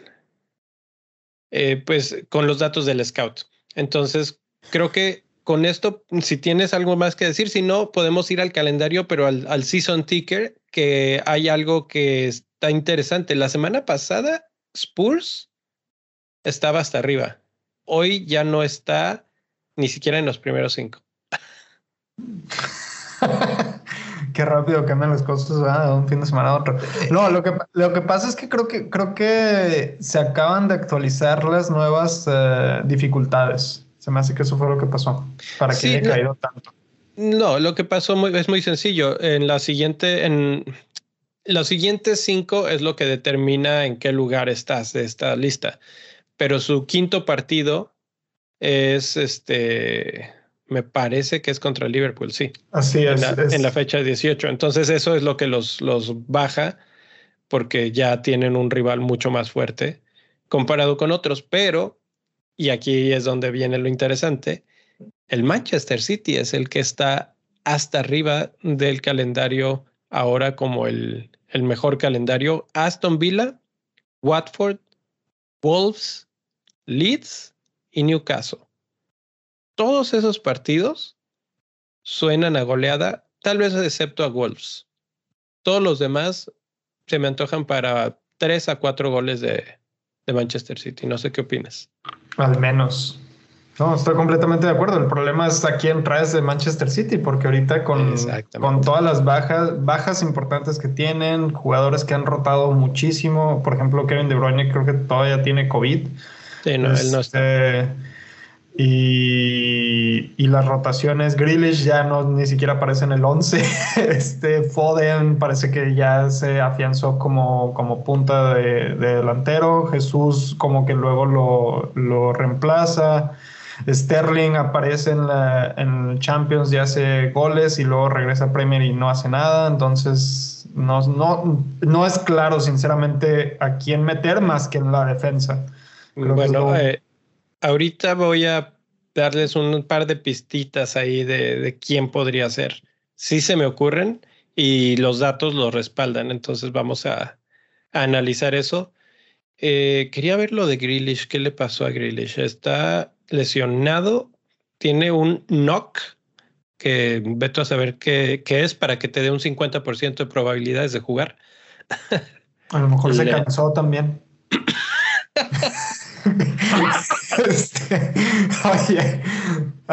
eh, pues con los datos del scout. Entonces, creo que con esto, si tienes algo más que decir, si no, podemos ir al calendario, pero al, season ticker, que hay algo que está interesante. La semana pasada, Spurs estaba hasta arriba. Hoy ya no está ni siquiera en los primeros cinco. Qué rápido cambian las cosas de un fin de semana a otro. No, lo que, lo que pasa es que creo que creo que se acaban de actualizar las nuevas eh, dificultades. Se me hace que eso fue lo que pasó, para que haya caído tanto. No, lo que pasó es muy sencillo. En la siguiente, en los siguientes cinco es lo que determina en qué lugar estás de esta lista. Pero su quinto partido es este, me parece que es contra Liverpool, sí. Así es. En la, en la fecha 18. Entonces, eso es lo que los, los baja, porque ya tienen un rival mucho más fuerte comparado con otros. Pero y aquí es donde viene lo interesante, el Manchester City es el que está hasta arriba del calendario ahora como el, el mejor calendario. Aston Villa, Watford, Wolves, Leeds y Newcastle. Todos esos partidos suenan a goleada, tal vez excepto a Wolves. Todos los demás se me antojan para tres a cuatro goles de, de Manchester City. No sé qué opinas. Al menos. No, estoy completamente de acuerdo. El problema es a quién traes de Manchester City, porque ahorita con, con todas las bajas, bajas importantes que tienen, jugadores que han rotado muchísimo, por ejemplo, Kevin De Bruyne creo que todavía tiene COVID. Sí, no, él no está. Y, y, las rotaciones, Grealish ya no ni siquiera aparece en el 11. Este Foden parece que ya se afianzó como, como punta de, delantero. Jesús como que luego lo, lo reemplaza. Sterling aparece en, la, en Champions y hace goles y luego regresa a Premier y no hace nada. Entonces no, no, no es claro sinceramente a quién meter más que en la defensa. bueno, eh, ahorita voy a darles un par de pistitas ahí de, quién podría ser. Sí se me ocurren y los datos lo respaldan, entonces vamos a, analizar eso. Eh, quería ver lo de Grealish, ¿qué le pasó a Grealish? Está lesionado, tiene un knock que veto a saber qué, qué es para que te dé un 50% de probabilidades de jugar. A lo mejor se cansó también. este, oye,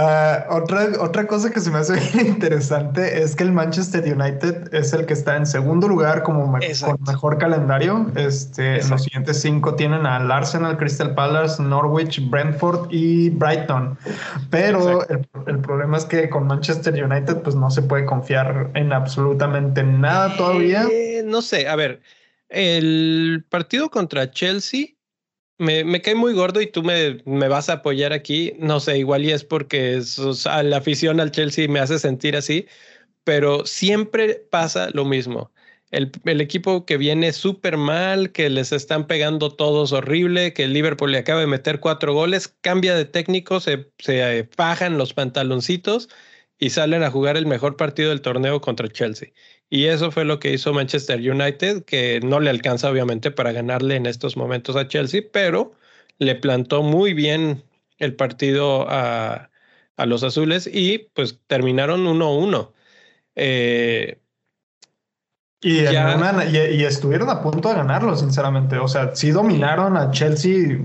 Ah, otra, otra cosa que se me hace bien interesante es que el Manchester United es el que está en segundo lugar como con mejor calendario. Este, los siguientes cinco tienen al Arsenal, Crystal Palace, Norwich, Brentford y Brighton. Pero el, el, problema es que con Manchester United pues no se puede confiar en absolutamente nada todavía. Eh, no sé, a ver, el partido contra Chelsea me, me, cae muy gordo y tú me, me, vas a apoyar aquí. No sé, igual y es porque la afición al Chelsea me hace sentir así, pero siempre pasa lo mismo. El, el equipo que viene súper mal, que les están pegando todos horrible, que el Liverpool le acaba de meter cuatro goles, cambia de técnico, se, se fajan los pantaloncitos y salen a jugar el mejor partido del torneo contra Chelsea. Y eso fue lo que hizo Manchester United, que no le alcanza obviamente para ganarle en estos momentos a Chelsea, pero le plantó muy bien el partido a, los azules y pues terminaron 1-1. Eh, y, y, estuvieron a punto de ganarlo, sinceramente. O sea, sí dominaron a Chelsea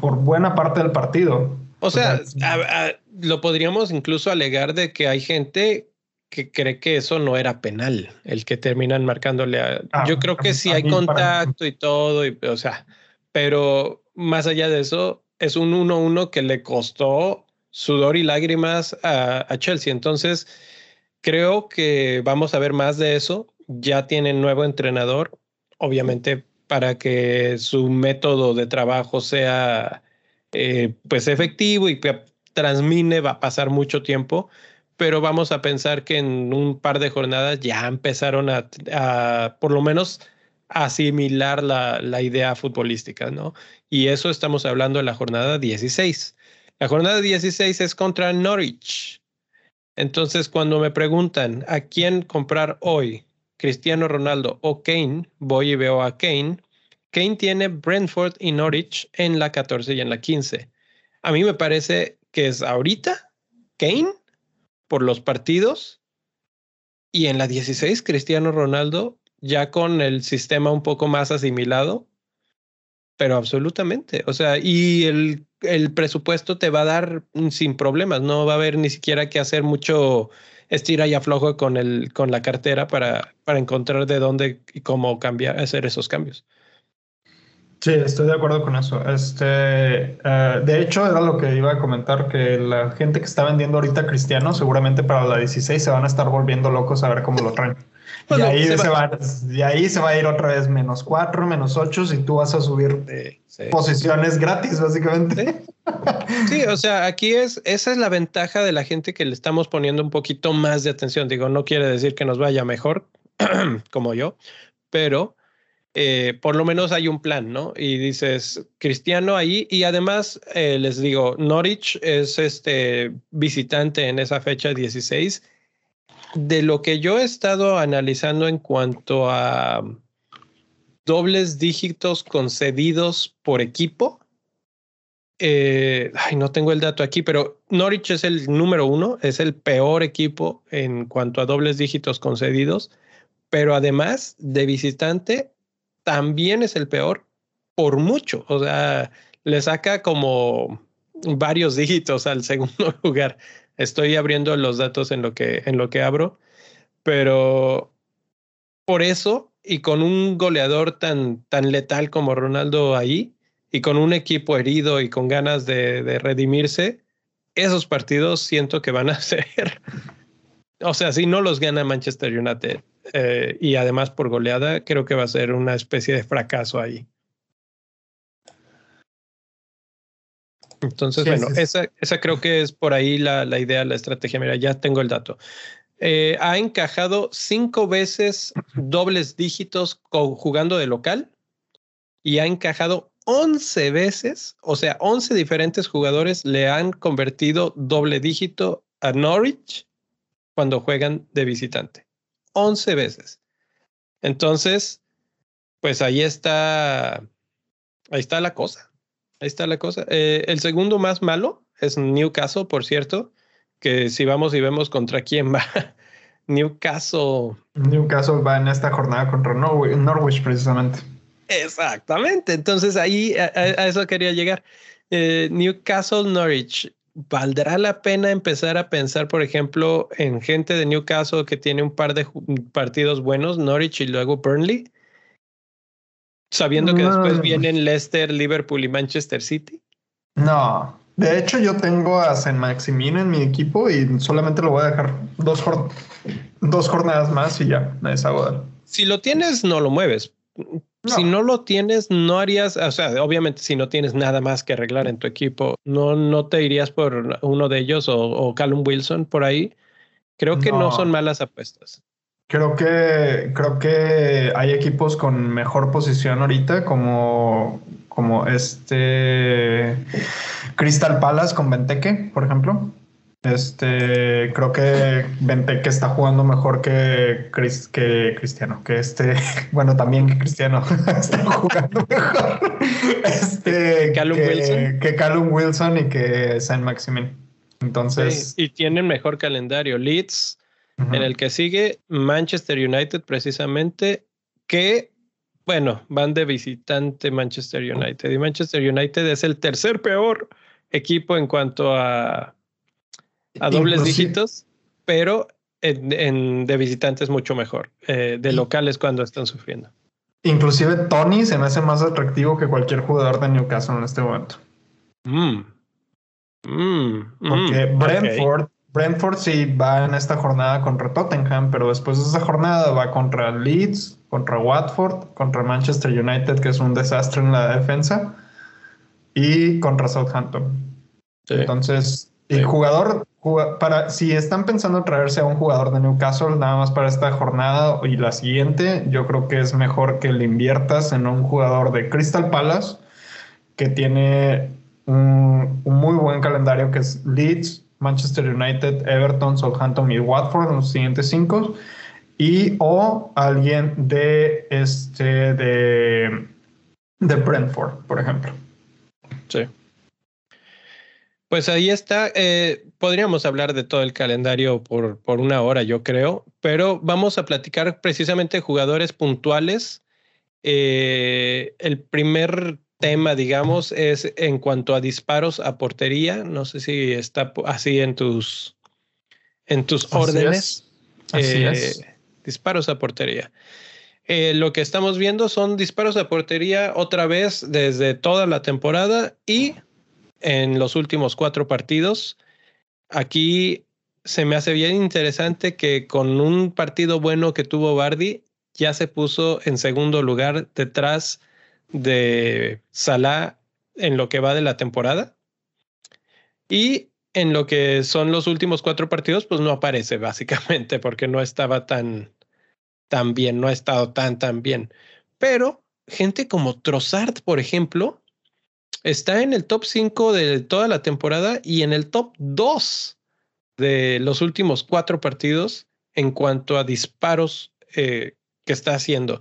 por buena parte del partido. O sea, lo podríamos incluso alegar de que hay gente que cree que eso no era penal, el que terminan marcándole a... Ah, yo creo que sí hay contacto y todo, y, o sea, pero más allá de eso, es un 1-1 que le costó sudor y lágrimas a, a, Chelsea. Entonces, creo que vamos a ver más de eso. Ya tienen nuevo entrenador, obviamente para que su método de trabajo sea eh, pues efectivo y que transmine va a pasar mucho tiempo pero vamos a pensar que en un par de jornadas ya empezaron a, por lo menos, asimilar la, la, idea futbolística, ¿no? Y eso estamos hablando de la jornada 16. La jornada 16 es contra Norwich. Entonces, cuando me preguntan a quién comprar hoy, Cristiano Ronaldo o Kane, voy y veo a Kane. Kane tiene Brentford y Norwich en la 14 y en la 15. A mí me parece que es ahorita Kane por los partidos. Y en la 16, Cristiano Ronaldo, ya con el sistema un poco más asimilado, pero absolutamente. O sea, y el, el presupuesto te va a dar sin problemas, no va a haber ni siquiera que hacer mucho estira y aflojo con, el, con la cartera para, para encontrar de dónde y cómo cambiar, hacer esos cambios. Sí, estoy de acuerdo con eso. Este, eh, de hecho, era lo que iba a comentar, que la gente que está vendiendo ahorita Cristiano, seguramente para la 16 se van a estar volviendo locos a ver cómo lo traen. y, ahí se va, y ahí se va a ir otra vez menos 4, menos 8 y tú vas a subir posiciones gratis, básicamente. Sí, o sea, aquí es, esa es la ventaja de la gente que le estamos poniendo un poquito más de atención. Digo, no quiere decir que nos vaya mejor, como yo, pero eh, por lo menos hay un plan, ¿no? Y dices, Cristiano ahí, y además eh, les digo, Norwich es este visitante en esa fecha 16. De lo que yo he estado analizando en cuanto a dobles dígitos concedidos por equipo, eh, ay, no tengo el dato aquí, pero Norwich es el número uno, es el peor equipo en cuanto a dobles dígitos concedidos, pero además de visitante también es el peor por mucho. O sea, le saca como varios dígitos al segundo lugar. Estoy abriendo los datos en lo que, en lo que abro, pero por eso y con un goleador tan, tan letal como Ronaldo ahí y con un equipo herido y con ganas de, de redimirse, esos partidos siento que van a ser, o sea, si no los gana Manchester United, eh, y además por goleada, creo que va a ser una especie de fracaso ahí. Entonces, bueno, Esa, esa, creo que es por ahí la, la, idea, la estrategia. Mira, ya tengo el dato. Eh, ha encajado cinco veces dobles dígitos jugando de local y ha encajado 11 veces, o sea, 11 diferentes jugadores le han convertido doble dígito a Norwich cuando juegan de visitante. 11 veces. Entonces, pues ahí está, ahí está la cosa. Ahí está la cosa. Eh, el segundo más malo es Newcastle, por cierto, que si vamos y vemos contra quién va, Newcastle. Newcastle va en esta jornada contra Norwich, precisamente. Exactamente. Entonces ahí a, eso quería llegar. Eh, Newcastle Norwich. ¿Valdrá la pena empezar a pensar, por ejemplo, en gente de Newcastle que tiene un par de partidos buenos, Norwich y luego Burnley? Sabiendo que después vienen Leicester, Liverpool y Manchester City. No, de hecho yo tengo a San Maximino en mi equipo y solamente lo voy a dejar dos, dos jornadas más y ya, me deshago Si lo tienes, no lo mueves. Si no lo tienes, no harías, o sea, obviamente si no tienes nada más que arreglar en tu equipo, no, no te irías por uno de ellos o, o Callum Wilson por ahí. Creo que no. son malas apuestas. Creo que, creo que hay equipos con mejor posición ahorita, como, como este Crystal Palace con Venteque, por ejemplo. Este, creo que Benteke está jugando mejor que, que Cristiano, que este, bueno, también que Cristiano está jugando mejor. Este, Callum que, Wilson. Que Callum Wilson y que San Maximin. Entonces. y tienen mejor calendario. Leeds, en el que sigue Manchester United, precisamente, que, bueno, van de visitante Manchester United. Y Manchester United es el tercer peor equipo en cuanto a a dobles dígitos, pero en, de visitantes mucho mejor. Eh, de locales cuando están sufriendo. Inclusive Tony se me hace más atractivo que cualquier jugador de Newcastle en este momento. Mm. Mm, Porque mm, Brentford, Brentford sí va en esta jornada contra Tottenham, pero después de esa jornada va contra Leeds, contra Watford, contra Manchester United, que es un desastre en la defensa, y contra Southampton. Entonces, el jugador para, si están pensando traerse a un jugador de Newcastle nada más para esta jornada y la siguiente, yo creo que es mejor que le inviertas en un jugador de Crystal Palace que tiene un, muy buen calendario que es Leeds, Manchester United, Everton, Southampton y Watford en los siguientes cinco y o alguien de este de de Brentford, por ejemplo. Sí. Pues ahí está. Eh, podríamos hablar de todo el calendario por, por una hora, yo creo, pero vamos a platicar precisamente de jugadores puntuales. Eh, el primer tema, digamos, es en cuanto a disparos a portería. No sé si está así en tus, en tus órdenes. Así es. Eh, disparos a portería. lo que estamos viendo son disparos a portería otra vez desde toda la temporada y en los últimos cuatro partidos. Aquí se me hace bien interesante que con un partido bueno que tuvo Bardi, ya se puso en segundo lugar detrás de Salah en lo que va de la temporada. Y en lo que son los últimos cuatro partidos, pues no aparece básicamente porque no estaba tan, bien, no ha estado tan, tan bien. Pero gente como Trossard, por ejemplo, está en el top 5 de toda la temporada y en el top 2 de los últimos cuatro partidos en cuanto a disparos eh, que está haciendo.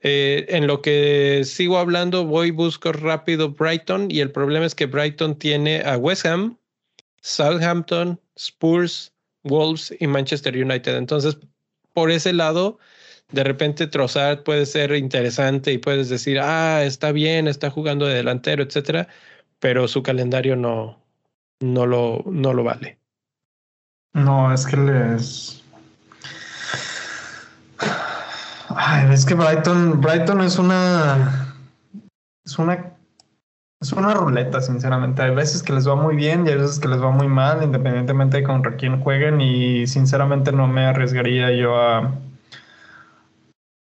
Eh, en lo que sigo hablando, voy busco rápido Brighton y el problema es que Brighton tiene a West Ham, Southampton, Spurs, Wolves y Manchester United. Entonces, por ese lado, de repente Trossard puede ser interesante y puedes decir, ah, está bien, está jugando de delantero, etcétera, pero su calendario no, no, lo, no lo vale. No, es que les. Ay, es que Brighton, Brighton es una. Es una. Es una ruleta, sinceramente. Hay veces que les va muy bien y hay veces que les va muy mal, independientemente de contra quién jueguen. Y sinceramente no me arriesgaría yo a,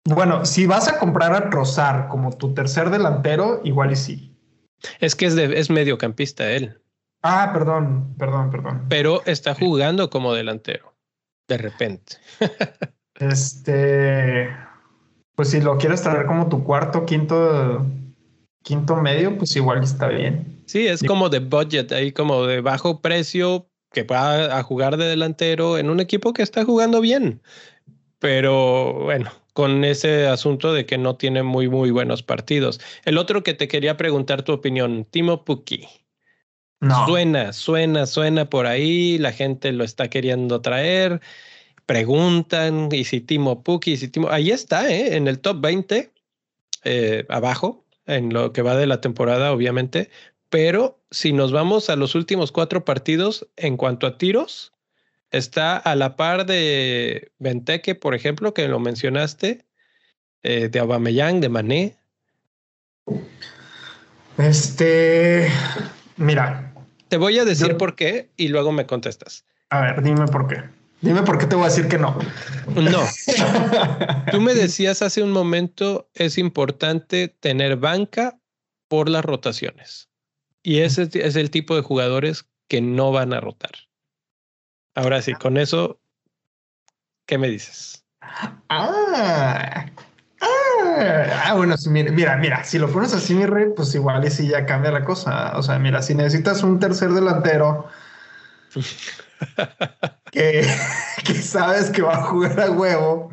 bueno, si vas a comprar a Trozar como tu tercer delantero, igual y sí. Es que es, de, es mediocampista él. Ah, perdón, perdón, perdón. Pero está jugando como delantero, de repente. este, pues si lo quieres traer como tu cuarto, quinto, quinto medio, pues igual está bien. Sí, es como de budget, ahí como de bajo precio, que va a jugar de delantero en un equipo que está jugando bien. Pero bueno, con ese asunto de que no tiene muy, muy buenos partidos. El otro que te quería preguntar tu opinión, Timo Pukki. No. Suena, suena, suena por ahí, la gente lo está queriendo traer, preguntan, y si Timo Pukki, y si Timo, ahí está, ¿eh? en el top 20, eh, abajo, en lo que va de la temporada, obviamente, pero si nos vamos a los últimos cuatro partidos en cuanto a tiros, está a la par de Benteke, por ejemplo, que lo mencionaste, eh, de Abameyang, de Mané. Este, mira. Te voy a decir por qué y luego me contestas. A ver, dime por qué. Dime por qué te voy a decir que no. No. Tú me decías hace un momento, es importante tener banca por las rotaciones. Y ese es el tipo de jugadores que no van a rotar. Ahora sí, con eso, ¿qué me dices? Ah, ah, ah bueno, mira, mira, si lo pones así, mi rey, pues igual y si ya cambia la cosa. O sea, mira, si necesitas un tercer delantero que, que sabes que va a jugar a huevo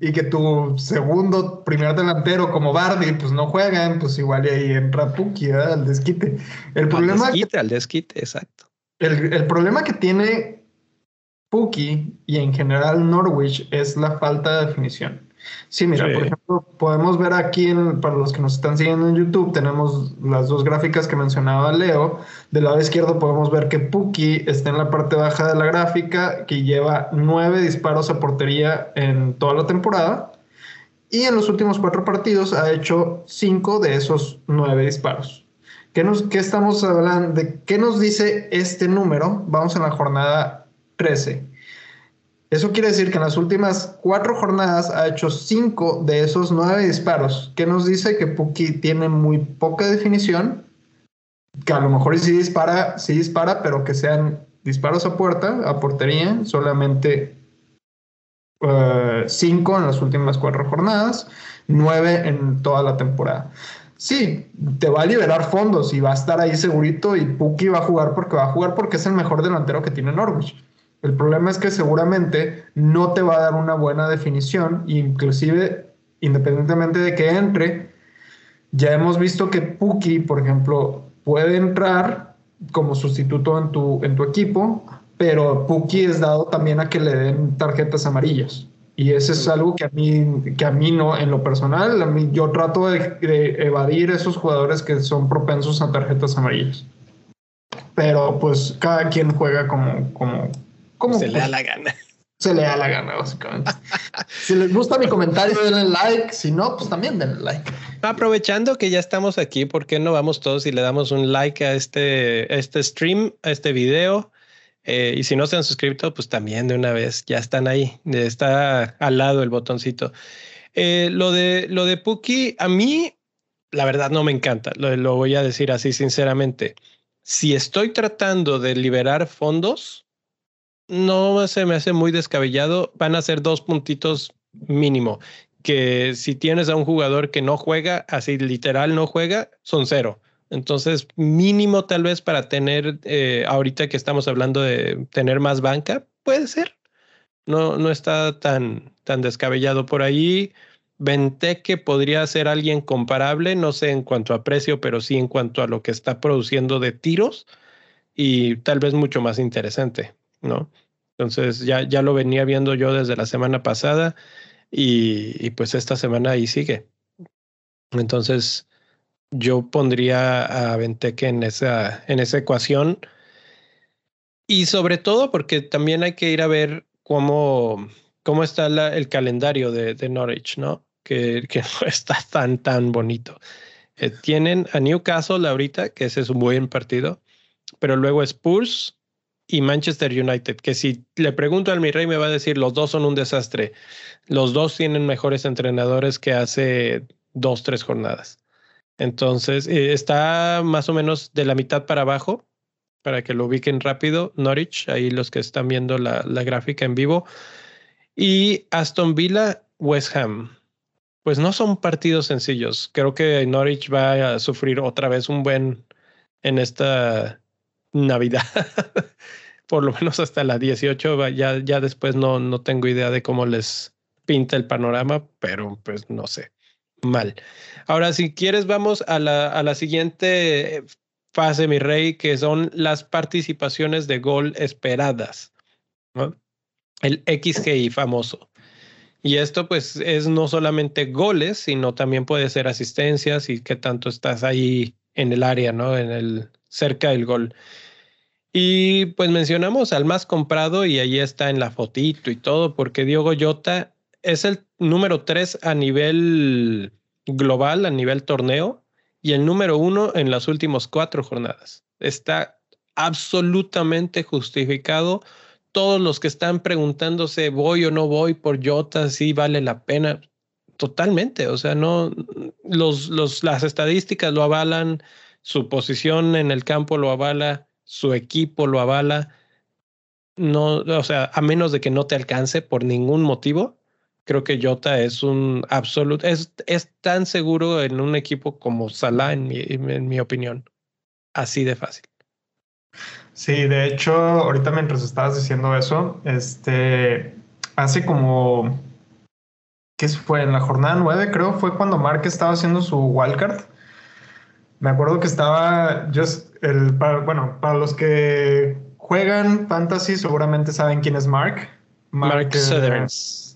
y que tu segundo, primer delantero como Bardi, pues no juegan, pues igual y ahí entra Puki, al desquite. El problema al desquite, al desquite, exacto. El, el problema que tiene Puki y en general Norwich es la falta de definición. Sí, mira, por ejemplo, podemos ver aquí, para los que nos están siguiendo en YouTube, tenemos las dos gráficas que mencionaba Leo. Del lado izquierdo podemos ver que Puki está en la parte baja de la gráfica, que lleva nueve disparos a portería en toda la temporada. Y en los últimos cuatro partidos ha hecho cinco de esos nueve disparos. ¿Qué, nos, qué estamos hablando? ¿De qué nos dice este número? Vamos en la jornada 13. Eso quiere decir que en las últimas cuatro jornadas ha hecho cinco de esos nueve disparos, que nos dice que Puki tiene muy poca definición, que a lo mejor sí dispara, sí dispara, pero que sean disparos a puerta, a portería, solamente eh, cinco en las últimas cuatro jornadas, nueve en toda la temporada. Sí, te va a liberar fondos y va a estar ahí segurito y Puki va a jugar porque va a jugar porque es el mejor delantero que tiene Norwich el problema es que seguramente no te va a dar una buena definición, inclusive independientemente de que entre, ya hemos visto que Puki, por ejemplo, puede entrar como sustituto en tu, en tu equipo, pero Puki es dado también a que le den tarjetas amarillas. Y eso es algo que a mí, que a mí no, en lo personal, a mí, yo trato de, evadir esos jugadores que son propensos a tarjetas amarillas. Pero pues cada quien juega como, se le da la gana. Se le da la gana, básicamente. si les gusta mi comentario, denle like. Si no, pues también denle like. Aprovechando que ya estamos aquí, ¿por qué no vamos todos y le damos un like a este, este stream, a este video? Eh, y si no se han suscrito, pues también de una vez ya están ahí. Está al lado el botoncito. Eh, lo de lo de Puki, a mí, la verdad, no me encanta. Lo, lo voy a decir así sinceramente. Si estoy tratando de liberar fondos, no se me hace muy descabellado. Van a ser dos puntitos mínimo. Que si tienes a un jugador que no juega, así literal no juega, son cero. Entonces, mínimo tal vez para tener, eh, ahorita que estamos hablando de tener más banca, puede ser. No, no está tan, tan descabellado por ahí. que podría ser alguien comparable, no sé en cuanto a precio, pero sí en cuanto a lo que está produciendo de tiros y tal vez mucho más interesante. ¿No? Entonces ya, ya lo venía viendo yo desde la semana pasada y, pues esta semana ahí sigue. Entonces yo pondría a Venteque en esa, en esa ecuación y sobre todo porque también hay que ir a ver cómo, cómo está el calendario de, de, Norwich, ¿no? Que, que no está tan, tan bonito. Eh, tienen a Newcastle ahorita, que ese es un buen partido, pero luego Spurs, y Manchester United, que si le pregunto al mi rey me va a decir los dos son un desastre. Los dos tienen mejores entrenadores que hace dos, tres jornadas. Entonces, eh, está más o menos de la mitad para abajo, para que lo ubiquen rápido. Norwich, ahí los que están viendo la, la gráfica en vivo. Y Aston Villa, West Ham. Pues no son partidos sencillos. Creo que Norwich va a sufrir otra vez un buen en esta Navidad. por lo menos hasta la 18, ya, ya después no, no tengo idea de cómo les pinta el panorama, pero pues no sé, mal. Ahora, si quieres, vamos a la, a la siguiente fase, mi rey, que son las participaciones de gol esperadas. El XGI famoso. Y esto pues es no solamente goles, sino también puede ser asistencias y qué tanto estás ahí en el área, ¿no? En el cerca del gol. Y pues mencionamos al más comprado y ahí está en la fotito y todo, porque Diogo Jota es el número tres a nivel global, a nivel torneo, y el número uno en las últimas cuatro jornadas. Está absolutamente justificado. Todos los que están preguntándose, voy o no voy por Jota, si vale la pena. Totalmente. O sea, no, los, los, las estadísticas lo avalan, su posición en el campo lo avala, su equipo lo avala. No, o sea, a menos de que no te alcance por ningún motivo, creo que Jota es un absoluto, es, es tan seguro en un equipo como Salah, en mi, en mi opinión. Así de fácil. Sí, de hecho, ahorita mientras estabas diciendo eso, este, hace como, ¿qué fue? En la jornada 9 creo, fue cuando Mark estaba haciendo su wildcard. Me acuerdo que estaba, just el, bueno, para los que juegan fantasy seguramente saben quién es Mark. Mark, Mark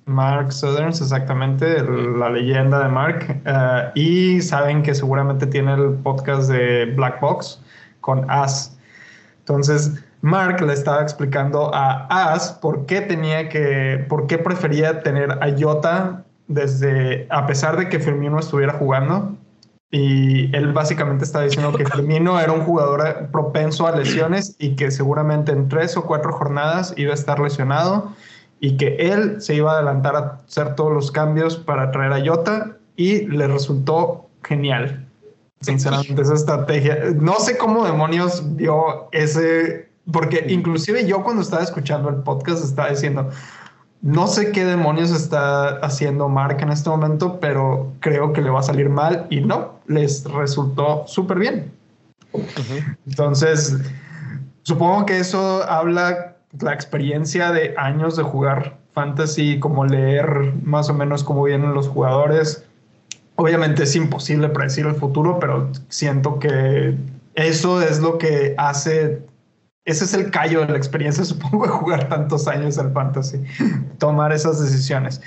Mark Southerns, exactamente, la leyenda de Mark. Eh, y saben que seguramente tiene el podcast de Black Box con As. Entonces, Mark le estaba explicando a As por qué tenía que, por qué prefería tener a Jota desde, a pesar de que Firmino estuviera jugando. Y él básicamente estaba diciendo que Firmino era un jugador propenso a lesiones y que seguramente en tres o cuatro jornadas iba a estar lesionado y que él se iba a adelantar a hacer todos los cambios para traer a Jota y le resultó genial. Sinceramente, esa estrategia. No sé cómo demonios vio ese, porque inclusive yo cuando estaba escuchando el podcast estaba diciendo, no sé qué demonios está haciendo Mark en este momento, pero creo que le va a salir mal y no, les resultó súper bien. Entonces, supongo que eso habla la experiencia de años de jugar fantasy, como leer más o menos cómo vienen los jugadores. Obviamente es imposible predecir el futuro, pero siento que eso es lo que hace, ese es el callo de la experiencia, supongo, de jugar tantos años al fantasy, tomar esas decisiones.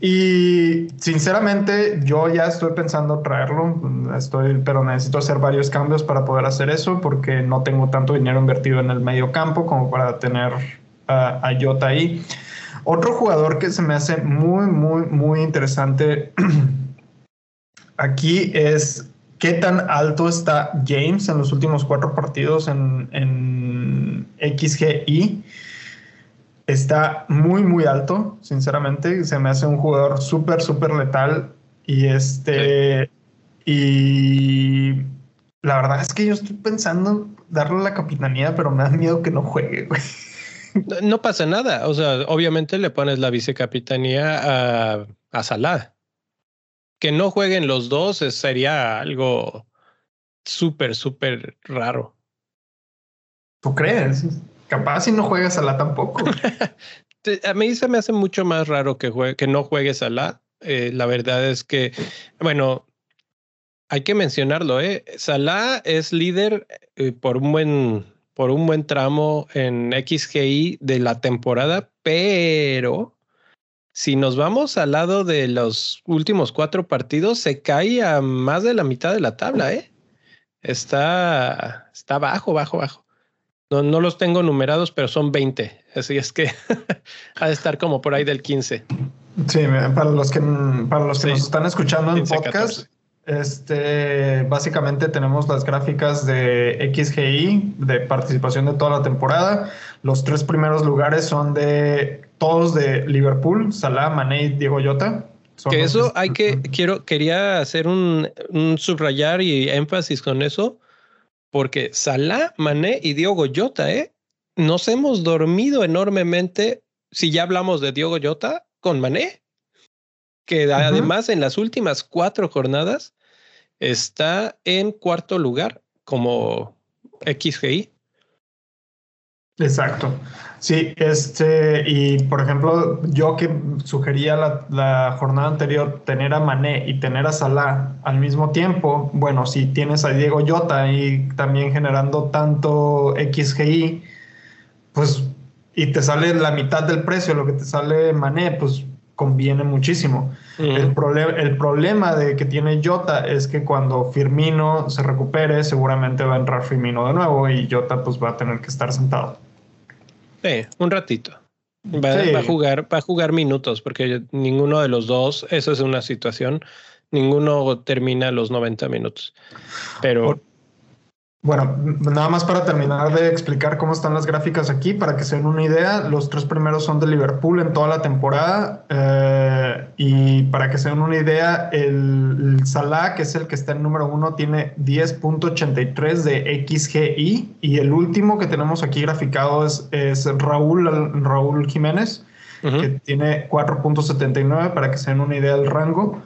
Y sinceramente, yo ya estoy pensando traerlo, estoy, pero necesito hacer varios cambios para poder hacer eso, porque no tengo tanto dinero invertido en el medio campo como para tener a, a Jota ahí. Otro jugador que se me hace muy, muy, muy interesante aquí es qué tan alto está James en los últimos cuatro partidos en, XGI. Está muy, muy alto, sinceramente. Se me hace un jugador súper, súper letal. Y este. Y la verdad es que yo estoy pensando darle la capitanía, pero me da miedo que no juegue, No pasa nada. O sea, obviamente le pones la vicecapitanía a, a. Que no jueguen los dos sería algo súper, súper raro. ¿Tú crees? Capaz si no juegas Salah tampoco. a mí se me hace mucho más raro que, juegue, que no juegues Salah. Eh, la verdad es que, bueno, hay que mencionarlo, ¿eh? Salah es líder eh, por un buen por un buen tramo en XGI de la temporada, pero si nos vamos al lado de los últimos cuatro partidos, se cae a más de la mitad de la tabla, ¿eh? Está, está bajo, bajo, bajo. No, no los tengo numerados, pero son 20. Así es que ha de estar como por ahí del 15. Sí, para los que, para los que nos están escuchando en podcast, este, básicamente tenemos las gráficas de XGI de participación de toda la temporada. Los tres primeros lugares son de todos de Liverpool, Salah, Mané y Diego Llota. que eso hay que, quiero, quería hacer un, un, subrayar y énfasis con eso, porque Salah, Mané y Diego Llota, ¿eh? Nos hemos dormido enormemente, si ya hablamos de Diego Llota, con Mané que además en las últimas cuatro jornadas está en cuarto lugar como XGI. Exacto. Sí, este, y por ejemplo, yo que sugería la, la, jornada anterior tener a Mané y tener a Salah al mismo tiempo, bueno, si tienes a Diego Yota y también generando tanto XGI, pues, y te sale la mitad del precio, lo que te sale Mané, pues conviene muchísimo. el, el problema de que tiene Jota es que cuando Firmino se recupere, seguramente va a entrar Firmino de nuevo y Jota pues va a tener que estar sentado. Sí, un ratito. Va, a jugar, va a jugar minutos, porque ninguno de los dos, eso es una situación, ninguno termina los 90 minutos. Pero bueno, nada más para terminar de explicar cómo están las gráficas aquí, para que se den una idea, los tres primeros son de Liverpool en toda la temporada eh, y para que se den una idea, el, Salah, que es el que está en número uno, tiene 10.83 de XGI y el último que tenemos aquí graficado es, es Raúl, Raúl Jiménez, que tiene 4.79 para que se den una idea del rango.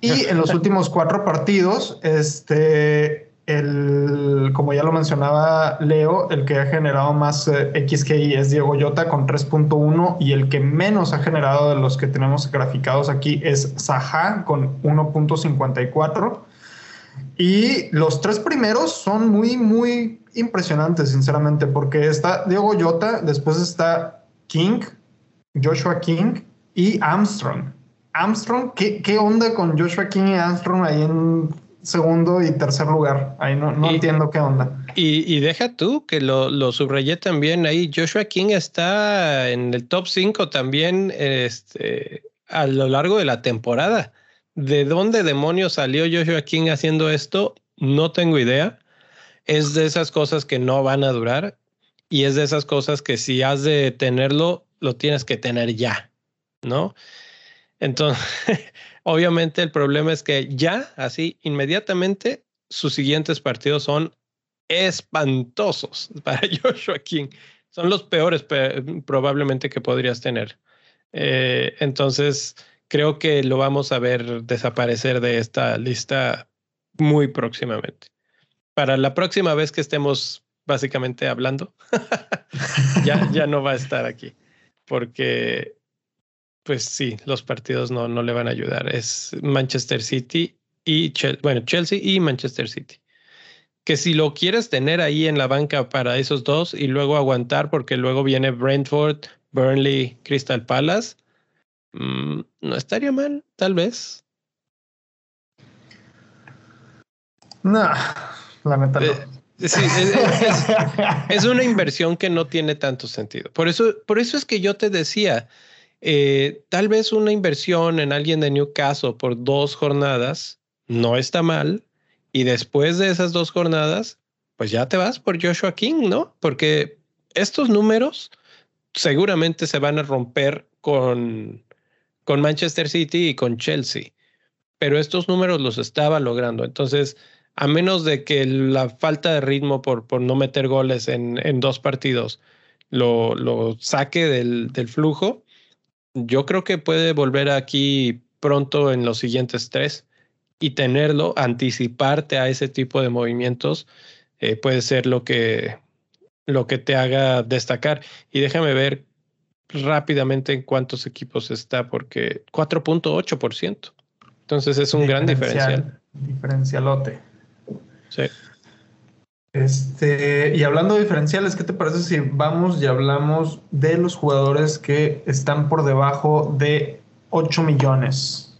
Y en los últimos cuatro partidos, este el, como ya lo mencionaba Leo, el que ha generado más eh, es Diego Yota con 3.1 y el que menos ha generado de los que tenemos graficados aquí es Saha con 1.54. Y los tres primeros son muy, muy impresionantes, sinceramente, porque está Diego Yota, después está King, Joshua King y Armstrong. Armstrong, ¿qué, qué onda con Joshua King y Armstrong ahí en segundo y tercer lugar. Ahí no, no entiendo qué onda. Y, deja tú que lo, lo, subrayé también ahí. Joshua King está en el top 5 también este, a lo largo de la temporada. ¿De dónde demonios salió Joshua King haciendo esto? No tengo idea. Es de esas cosas que no van a durar y es de esas cosas que si has de tenerlo, lo tienes que tener ya, ¿no? Entonces, Obviamente el problema es que ya, así, inmediatamente, sus siguientes partidos son espantosos para Joshua King. Son los peores probablemente que podrías tener. Eh, entonces, creo que lo vamos a ver desaparecer de esta lista muy próximamente. Para la próxima vez que estemos básicamente hablando, ya, ya no va a estar aquí, porque pues sí, los partidos no, no le van a ayudar. Es Manchester City y bueno, Chelsea y Manchester City. Que si lo quieres tener ahí en la banca para esos dos y luego aguantar, porque luego viene Brentford, Burnley, Crystal Palace, mm, no estaría mal, tal vez. No, la neta no. Eh, sí, es, una inversión que no tiene tanto sentido. Por eso, por eso es que yo te decía, eh, tal vez una inversión en alguien de Newcastle por dos jornadas no está mal. Y después de esas dos jornadas, pues ya te vas por Joshua King, ¿no? Porque estos números seguramente se van a romper con, con Manchester City y con Chelsea. Pero estos números los estaba logrando. Entonces, a menos de que la falta de ritmo por, por no meter goles en, en dos partidos lo, lo saque del, del flujo, yo creo que puede volver aquí pronto en los siguientes tres y tenerlo, anticiparte a ese tipo de movimientos, eh, puede ser lo que, lo que te haga destacar. Y déjame ver rápidamente en cuántos equipos está, porque 4.8%. Entonces es un gran diferencial. Diferencialote. Sí. Este, y hablando de diferenciales, ¿qué te parece si vamos y hablamos de los jugadores que están por debajo de 8 millones?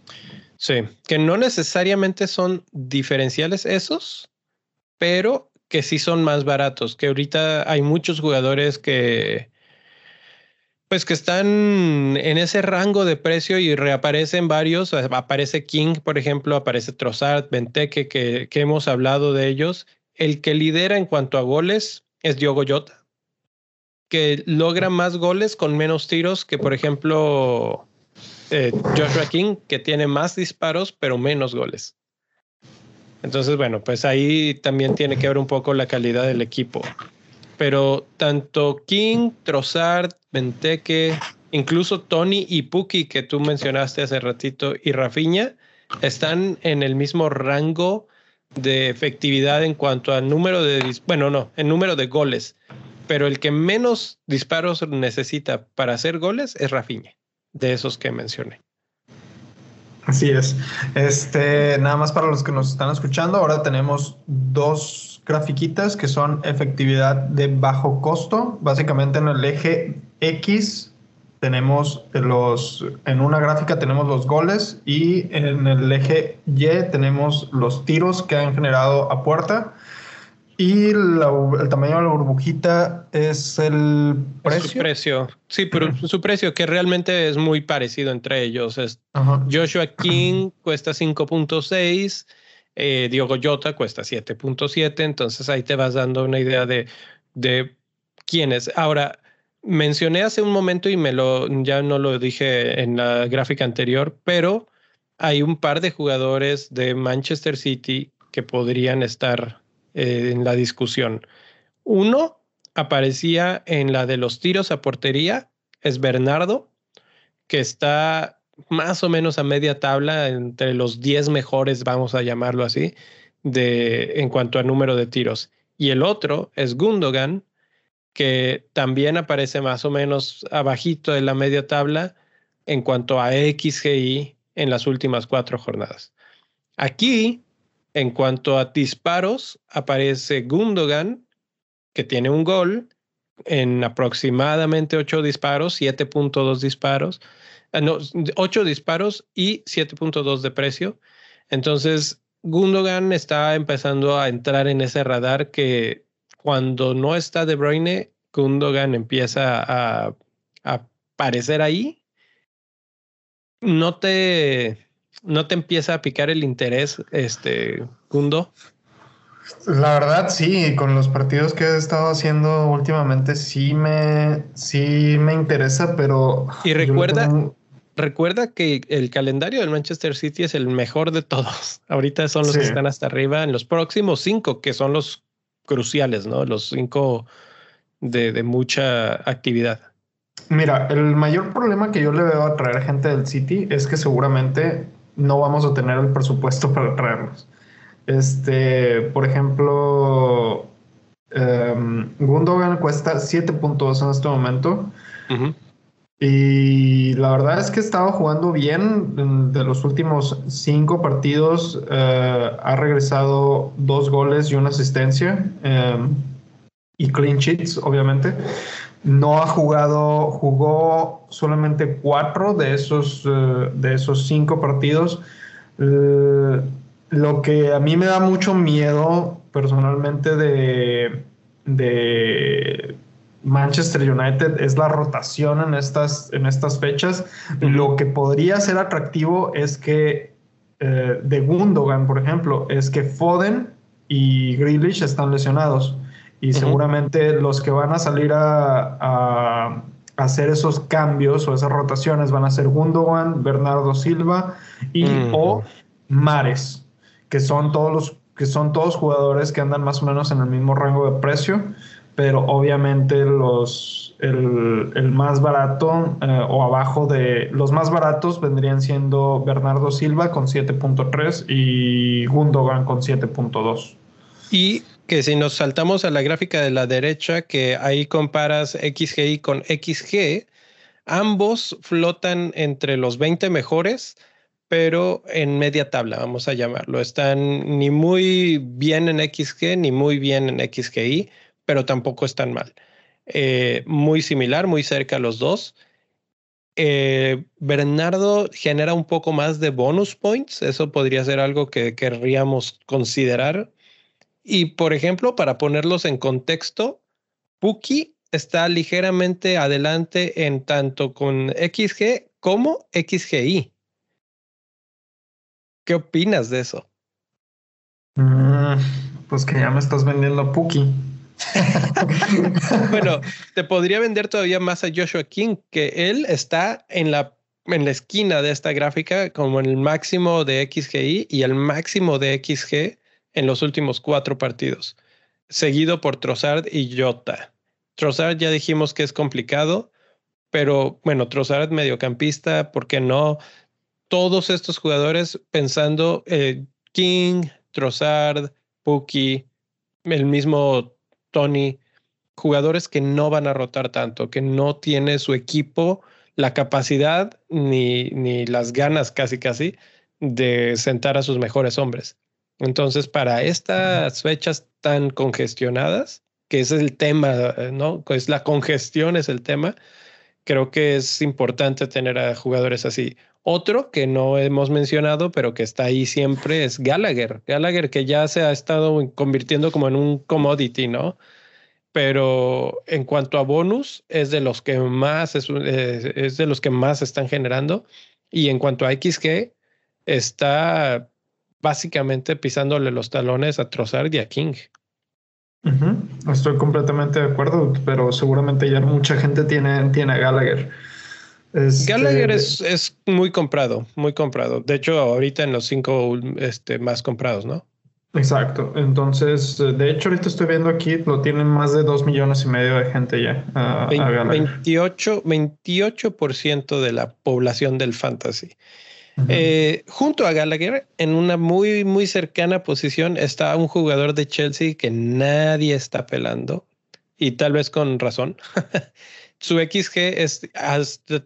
Sí, que no necesariamente son diferenciales esos, pero que sí son más baratos, que ahorita hay muchos jugadores que pues que están en ese rango de precio y reaparecen varios, aparece King, por ejemplo, aparece Trossard, Benteke, que, que hemos hablado de ellos, el que lidera en cuanto a goles es Diogo Jota, que logra más goles con menos tiros que, por ejemplo, eh, Joshua King, que tiene más disparos pero menos goles. Entonces, bueno, pues ahí también tiene que ver un poco la calidad del equipo. Pero tanto King, Trossard, Benteke, incluso Tony y Puki, que tú mencionaste hace ratito, y Rafinha, están en el mismo rango de efectividad en cuanto al número de, bueno, no, el número de goles, pero el que menos disparos necesita para hacer goles es Rafinha, de esos que mencioné. Así es. Este, nada más para los que nos están escuchando, ahora tenemos dos grafiquitas que son efectividad de bajo costo, básicamente en el eje X tenemos los, en una gráfica tenemos los goles y en el eje Y tenemos los tiros que han generado a puerta. Y el tamaño de la burbujita es el precio. Su precio. Sí, pero su precio, que realmente es muy parecido entre ellos. Es Joshua King cuesta 5.6, eh, Diogo Jota cuesta 7.7. Entonces ahí te vas dando una idea de, de quién es. Ahora, mencioné hace un momento y me lo ya no lo dije en la gráfica anterior, pero hay un par de jugadores de Manchester City que podrían estar eh, en la discusión. Uno aparecía en la de los tiros a portería, es Bernardo, que está más o menos a media tabla entre los 10 mejores, vamos a llamarlo así, de, en cuanto a número de tiros. Y el otro es Gundogan, que también aparece más o menos abajito de la media tabla en cuanto a XGI en las últimas cuatro jornadas. Aquí, en cuanto a disparos, aparece Gundogan, que tiene un gol en aproximadamente ocho disparos, 7.2 disparos, ah, no, 8 disparos y 7.2 de precio. Entonces, Gundogan está empezando a entrar en ese radar que cuando no está De Bruyne, Gundogan empieza a, aparecer ahí. No te, no te empieza a picar el interés, este, Gundo. La verdad, sí, con los partidos que he estado haciendo últimamente, sí me, sí me interesa, pero. Y recuerda, recuerda que el calendario del Manchester City es el mejor de todos. Ahorita son los que están hasta arriba. En los próximos cinco, que son los cruciales, ¿no? Los cinco de, mucha actividad. Mira, el mayor problema que yo le veo a traer gente del City es que seguramente no vamos a tener el presupuesto para traerlos. Este, por ejemplo, um, Gundogan cuesta 7 puntos en este momento. Y la verdad es que estaba jugando bien. De los últimos cinco partidos eh, ha regresado dos goles y una asistencia. Em, y clean sheets, obviamente. No ha jugado, jugó solamente cuatro de esos, eh, de esos cinco partidos. Eh, lo que a mí me da mucho miedo personalmente de, de Manchester United es la rotación en estas, en estas fechas. Lo que podría ser atractivo es que eh, de Gundogan, por ejemplo, es que Foden y Grealish están lesionados. Y seguramente los que van a salir a, hacer esos cambios o esas rotaciones van a ser Gundogan, Bernardo Silva y o Mares, que son todos los que son todos jugadores que andan más o menos en el mismo rango de precio pero obviamente los, el, más barato eh, o abajo de los más baratos vendrían siendo Bernardo Silva con 7.3 y Gundogan con 7.2. Y que si nos saltamos a la gráfica de la derecha, que ahí comparas XGI con XG, ambos flotan entre los 20 mejores, pero en media tabla, vamos a llamarlo. Están ni muy bien en XG ni muy bien en XGI pero tampoco es tan mal. Eh, muy similar, muy cerca los dos. Eh, Bernardo genera un poco más de bonus points, eso podría ser algo que querríamos considerar. Y por ejemplo, para ponerlos en contexto, Puki está ligeramente adelante en tanto con XG como XGI. ¿Qué opinas de eso? Mm, pues que ya me estás vendiendo Puki. bueno, te podría vender todavía más a Joshua King, que él está en la, en la esquina de esta gráfica como en el máximo de XGI y el máximo de XG en los últimos cuatro partidos, seguido por Trossard y Jota. Trossard ya dijimos que es complicado, pero bueno, Trossard mediocampista, ¿por qué no? Todos estos jugadores pensando eh, King, Trossard, Puki, el mismo Tony, jugadores que no van a rotar tanto, que no tiene su equipo la capacidad ni, ni las ganas casi casi de sentar a sus mejores hombres. Entonces, para estas fechas tan congestionadas, que es el tema, ¿no? Pues la congestión es el tema, creo que es importante tener a jugadores así. Otro que no hemos mencionado, pero que está ahí siempre, es Gallagher. Gallagher que ya se ha estado convirtiendo como en un commodity, ¿no? Pero en cuanto a bonus, es de los que más, es, de los que más están generando. Y en cuanto a XG, está básicamente pisándole los talones a Trossard y a King. Estoy completamente de acuerdo, pero seguramente ya mucha gente tiene, tiene a Gallagher. Este, Gallagher es, es, muy comprado, muy comprado. De hecho, ahorita en los cinco este, más comprados, ¿no? Exacto. Entonces, de hecho, ahorita estoy viendo aquí, lo tienen más de dos millones y medio de gente ya. A, 28, 28% de la población del fantasy. Eh, junto a Gallagher, en una muy, muy cercana posición, está un jugador de Chelsea que nadie está pelando y tal vez con razón. su XG es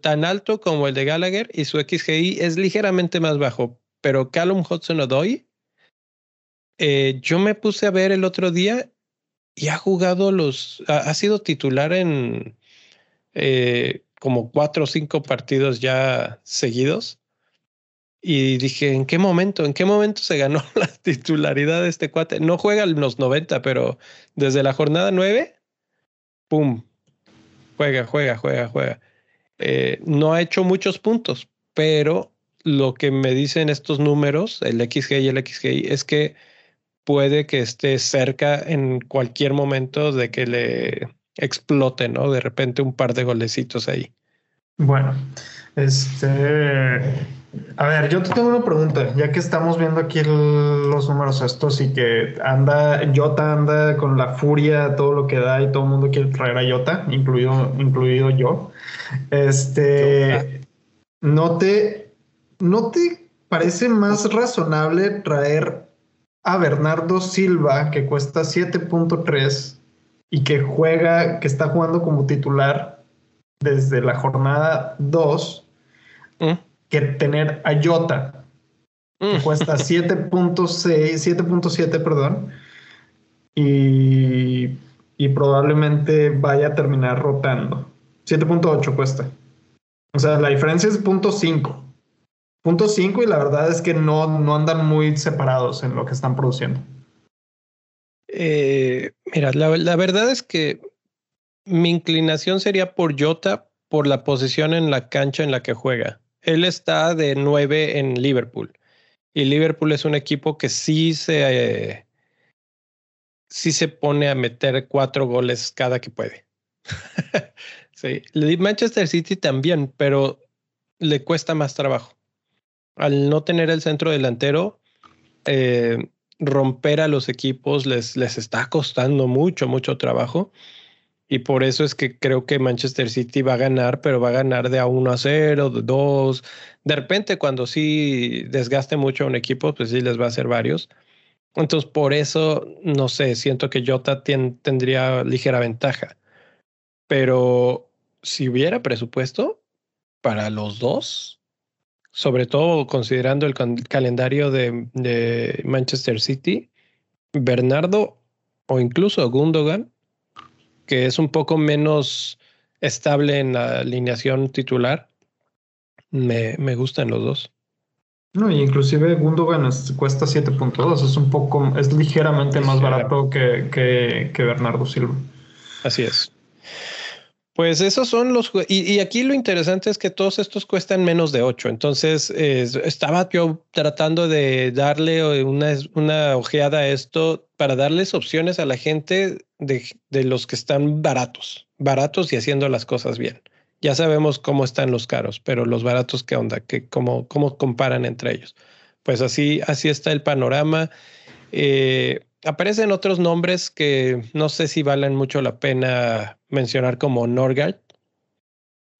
tan alto como el de Gallagher y su XGI es ligeramente más bajo, pero Callum Hudson Odoi, eh, yo me puse a ver el otro día y ha jugado los, ha, sido titular en eh, como cuatro o cinco partidos ya seguidos y dije, ¿en qué momento? ¿En qué momento se ganó la titularidad de este cuate? No juega en los 90, pero desde la jornada 9, ¡pum! Juega, juega, juega, juega. Eh, no ha hecho muchos puntos, pero lo que me dicen estos números, el XG y el XGI, es que puede que esté cerca en cualquier momento de que le explote, ¿no? De repente un par de golecitos ahí. Bueno, este a ver, yo te tengo una pregunta, ya que estamos viendo aquí los números estos y que anda, Jota anda con la furia, todo lo que da y todo el mundo quiere traer a Jota, incluido, incluido yo. Este, ¿no te, ¿no te parece más razonable traer a Bernardo Silva, que cuesta 7.3 y que juega, que está jugando como titular desde la jornada 2? Que tener a Jota, que mm. cuesta 7.6, 7.7, perdón, y, y probablemente vaya a terminar rotando. 7.8 cuesta. O sea, la diferencia es .5. Punto 5 y la verdad es que no, no andan muy separados en lo que están produciendo. Eh, mira, la, la, verdad es que mi inclinación sería por Jota por la posición en la cancha en la que juega él está de nueve en Liverpool. Y Liverpool es un equipo que sí se, sí se pone a meter cuatro goles cada que puede. sí. Manchester City también, pero le cuesta más trabajo. Al no tener el centro delantero, eh, romper a los equipos les, les está costando mucho, mucho trabajo. Y por eso es que creo que Manchester City va a ganar, pero va a ganar de a 1 a 0, de 2. De repente, cuando sí desgaste mucho a un equipo, pues sí les va a hacer varios. Entonces, por eso, no sé, siento que Jota tendría ligera ventaja. Pero si hubiera presupuesto para los dos, sobre todo considerando el calendario de, de Manchester City, Bernardo o incluso Gundogan que es un poco menos estable en la alineación titular. Me, me gustan los dos. No, y inclusive Gundogan cuesta 7.2, es un poco, es ligeramente más barato que, que, que Bernardo Silva. Así es. Pues esos son los y, y, aquí lo interesante es que todos estos cuestan menos de 8. Entonces estaba yo tratando de darle una, una, ojeada a esto para darles opciones a la gente de, de, los que están baratos, baratos y haciendo las cosas bien. Ya sabemos cómo están los caros, pero los baratos, ¿qué onda? ¿Qué, cómo, ¿Cómo comparan entre ellos? Pues así, así está el panorama. Eh, aparecen otros nombres que no sé si valen mucho la pena mencionar como Norgard,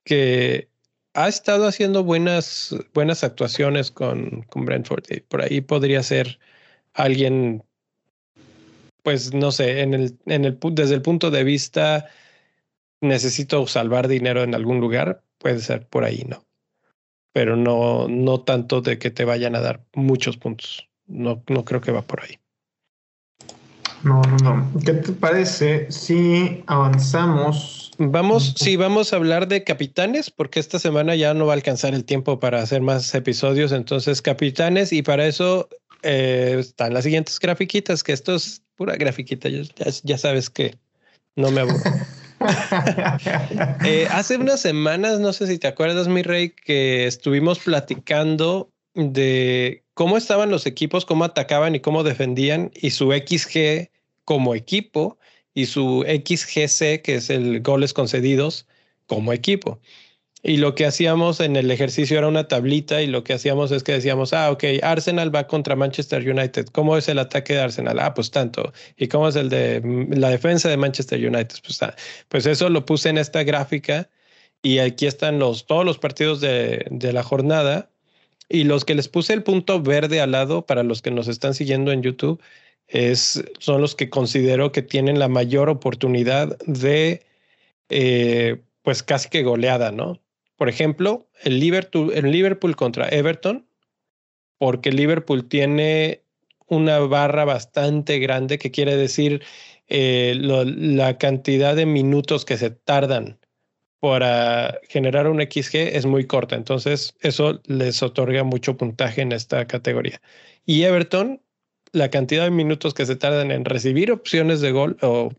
que ha estado haciendo buenas, buenas actuaciones con, con Brentford. Por ahí podría ser alguien, pues no sé, en el, en el, desde el punto de vista necesito salvar dinero en algún lugar, puede ser por ahí, ¿no? Pero no, no tanto de que te vayan a dar muchos puntos. No, no creo que va por ahí. No, no, no. ¿Qué te parece si avanzamos? Vamos, sí, vamos a hablar de capitanes, porque esta semana ya no va a alcanzar el tiempo para hacer más episodios. Entonces, capitanes, y para eso eh, están las siguientes grafiquitas, que esto es pura grafiquita. Ya, ya sabes que no me aburro. Eh, hace unas semanas, no sé si te acuerdas, mi rey, que estuvimos platicando de cómo estaban los equipos, cómo atacaban y cómo defendían, y su XG como equipo y su XGC, que es el goles concedidos, como equipo. Y lo que hacíamos en el ejercicio era una tablita y lo que hacíamos es que decíamos, ah, ok, Arsenal va contra Manchester United. ¿Cómo es el ataque de Arsenal? Ah, pues tanto. ¿Y cómo es el de mm, la defensa de Manchester United? Pues, ah, pues eso lo puse en esta gráfica y aquí están los, todos los partidos de, de la jornada y los que les puse el punto verde al lado para los que nos están siguiendo en YouTube es, son los que considero que tienen la mayor oportunidad de, eh, pues casi que goleada, ¿no? Por ejemplo, el Liverpool, contra Everton, porque Liverpool tiene una barra bastante grande, que quiere decir eh, la cantidad de minutos que se tardan para generar un XG es muy corta. Entonces, eso les otorga mucho puntaje en esta categoría. Y Everton, la cantidad de minutos que se tardan en recibir opciones de gol o,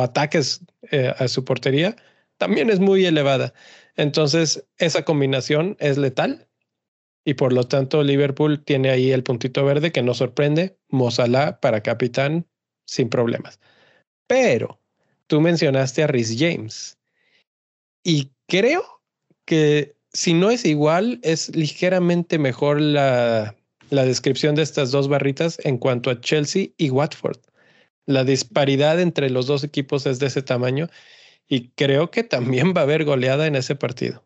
ataques eh, a su portería también es muy elevada. Entonces, esa combinación es letal y por lo tanto Liverpool tiene ahí el puntito verde que nos sorprende. Mozalá para capitán sin problemas. Pero tú mencionaste a Rhys James y creo que si no es igual, es ligeramente mejor la, la descripción de estas dos barritas en cuanto a Chelsea y Watford. La disparidad entre los dos equipos es de ese tamaño y creo que también va a haber goleada en ese partido.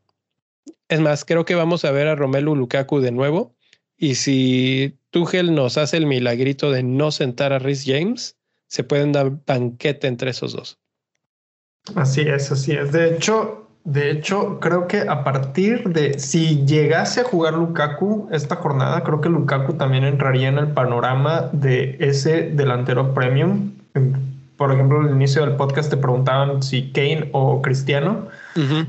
Es más, creo que vamos a ver a Romelu Lukaku de nuevo y si Tuchel nos hace el milagrito de no sentar a Rhys James, se pueden dar banquete entre esos dos. Así es, así es. De hecho, de hecho, creo que a partir de si llegase a jugar Lukaku esta jornada, creo que Lukaku también entraría en el panorama de ese delantero premium. Por ejemplo, al inicio del podcast te preguntaban si Kane o Cristiano.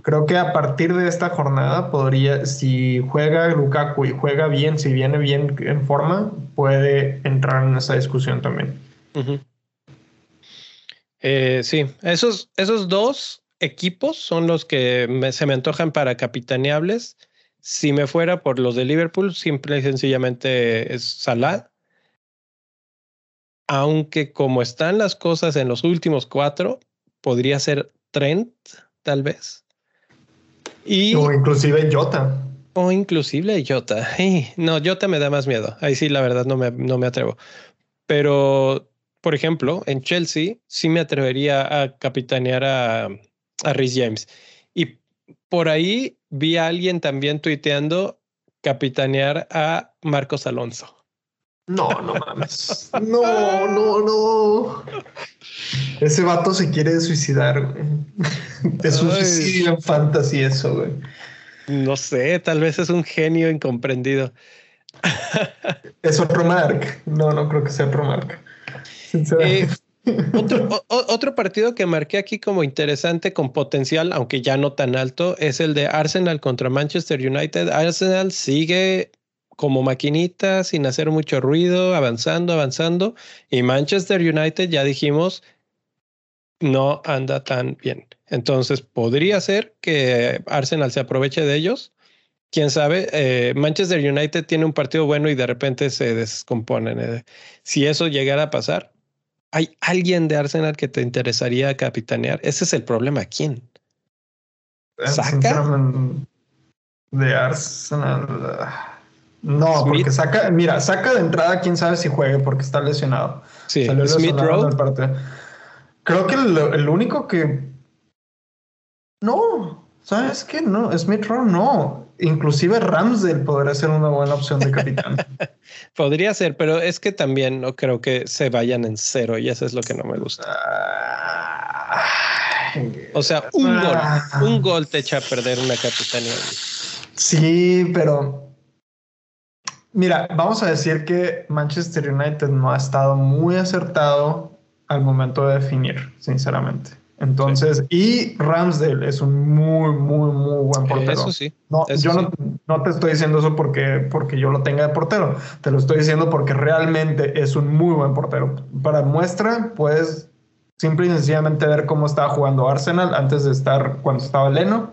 Creo que a partir de esta jornada podría, si juega Lukaku y juega bien, si viene bien en forma, puede entrar en esa discusión también. Eh, sí, esos, esos dos equipos son los que se me antojan para capitaneables. Si me fuera por los de Liverpool, simple y sencillamente es Salah. Aunque como están las cosas en los últimos cuatro, podría ser Trent, tal vez. Y, o inclusive Jota. O inclusive Jota. no, Jota me da más miedo. Ahí sí, la verdad, no me, no me atrevo. Pero, por ejemplo, en Chelsea sí me atrevería a capitanear a, a Rhys James. Y por ahí vi a alguien también tuiteando capitanear a Marcos Alonso. No, no mames. No, no, no. Ese vato se quiere suicidar, güey. Es un suicidio en fantasy eso, güey. No sé, tal vez es un genio incomprendido. Es otro Mark. No, no creo que sea otro Mark. Eh, otro, otro, partido que marqué aquí como interesante con potencial, aunque ya no tan alto, es el de Arsenal contra Manchester United. Arsenal sigue como maquinita, sin hacer mucho ruido, avanzando, avanzando. Y Manchester United, ya dijimos, no anda tan bien. Entonces, podría ser que Arsenal se aproveche de ellos. Quién sabe, eh, Manchester United tiene un partido bueno y de repente se descomponen. Eh. Si eso llegara a pasar, ¿Hay alguien de Arsenal que te interesaría capitanear? Ese es el problema. ¿Quién? Eh, ¿Saca? De Arsenal. No, porque saca, mira, saca de entrada, quién sabe si juegue porque está lesionado. Sí, Smith Rowe. Creo que el, único que. No, ¿sabes qué? No, Smith Rowe no inclusive Ramsdale podría ser una buena opción de capitán. podría ser, pero es que también no creo que se vayan en cero y eso es lo que no me gusta. o sea, un gol, ah. un gol te echa a perder una capitanía. Sí, pero mira, vamos a decir que Manchester United no ha estado muy acertado al momento de definir, sinceramente. Entonces, y Ramsdale es un muy, muy, muy buen portero. Eso sí. No, yo No, no, te estoy diciendo eso porque, porque yo lo tenga de portero. Te lo estoy diciendo porque realmente es un muy buen portero. Para muestra, puedes simple y sencillamente ver cómo estaba jugando Arsenal antes de estar cuando estaba Leno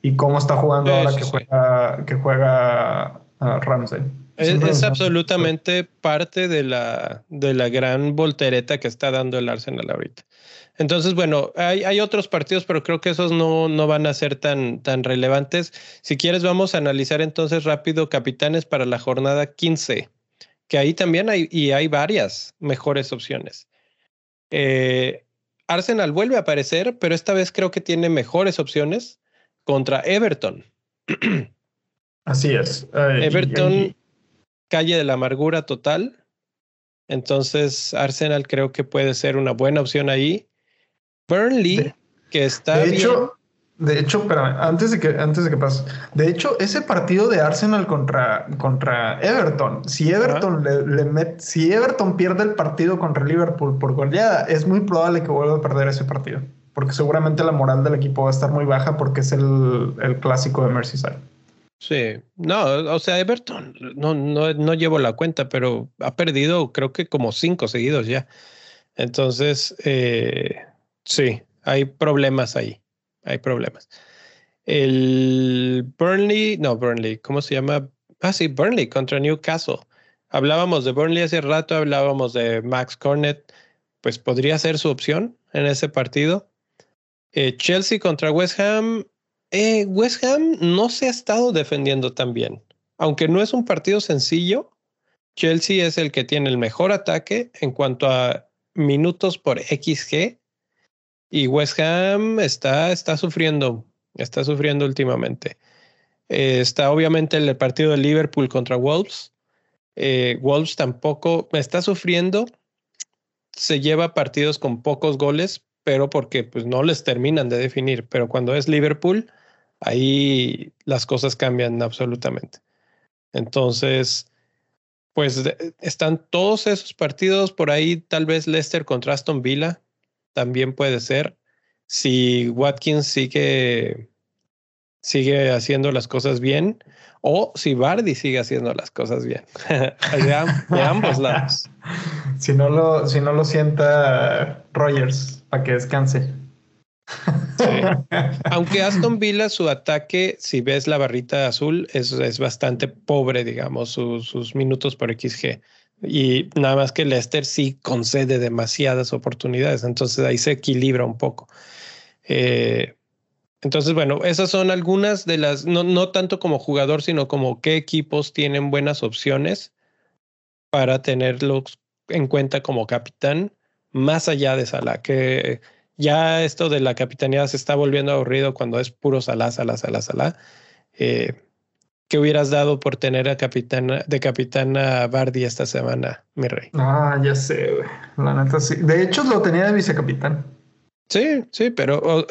y cómo está jugando ahora que juega, que juega uh, Ramsdale. Es, absolutamente parte de la, de la gran voltereta que está dando el Arsenal ahorita. Entonces, bueno, hay, hay, otros partidos, pero creo que esos no, no van a ser tan, tan relevantes. Si quieres, vamos a analizar entonces rápido capitanes para la jornada 15, que ahí también hay, y hay varias mejores opciones. Eh, Arsenal vuelve a aparecer, pero esta vez creo que tiene mejores opciones contra Everton. Así es. Everton, calle de la amargura total. Entonces, Arsenal creo que puede ser una buena opción ahí. Burnley, que está. De hecho, de hecho, antes de que, antes de que pase, de hecho, ese partido de Arsenal contra, contra Everton, si Everton le, si Everton pierde el partido contra Liverpool por goleada, es muy probable que vuelva a perder ese partido. Porque seguramente la moral del equipo va a estar muy baja porque es el, el clásico de Merseyside. Sí, no, o sea, Everton, no, no, no llevo la cuenta, pero ha perdido creo que como cinco seguidos ya. Entonces, eh, Sí, hay problemas ahí. Hay problemas. El Burnley, no, Burnley, ¿cómo se llama? Ah, sí, Burnley contra Newcastle. Hablábamos de Burnley hace rato, hablábamos de Max Cornet, pues podría ser su opción en ese partido. Eh, Chelsea contra West Ham. Eh, West Ham no se ha estado defendiendo tan bien. Aunque no es un partido sencillo, Chelsea es el que tiene el mejor ataque en cuanto a minutos por XG y West Ham está, está sufriendo, está sufriendo últimamente. Eh, está obviamente el partido de Liverpool contra Wolves. Eh, Wolves tampoco está sufriendo. Se lleva partidos con pocos goles, pero porque pues, no les terminan de definir. Pero cuando es Liverpool, ahí las cosas cambian absolutamente. Entonces, pues están todos esos partidos por ahí, tal vez Leicester contra Aston Villa, también puede ser. Si Watkins sigue, sigue haciendo las cosas bien o si Bardi sigue haciendo las cosas bien. de, ambos lados. Si no lo, si no lo sienta Rogers para que descanse. Aunque Aston Villa, su ataque, si ves la barrita azul, es, es bastante pobre, digamos, sus minutos por XG. Y nada más que Leicester sí concede demasiadas oportunidades, entonces ahí se equilibra un poco. Eh, entonces, bueno, esas son algunas de las, no, no tanto como jugador, sino como qué equipos tienen buenas opciones para tenerlos en cuenta como capitán, más allá de Salah, que ya esto de la capitanía se está volviendo aburrido cuando es puro Salah, Salah, Salah, Salah. Eh, ¿Qué hubieras dado por tener a capitana, de capitana Bardi esta semana, mi rey? Ah, ya sé, güey. La neta sí. De hecho, lo tenía de vicecapitán. Sí, sí, pero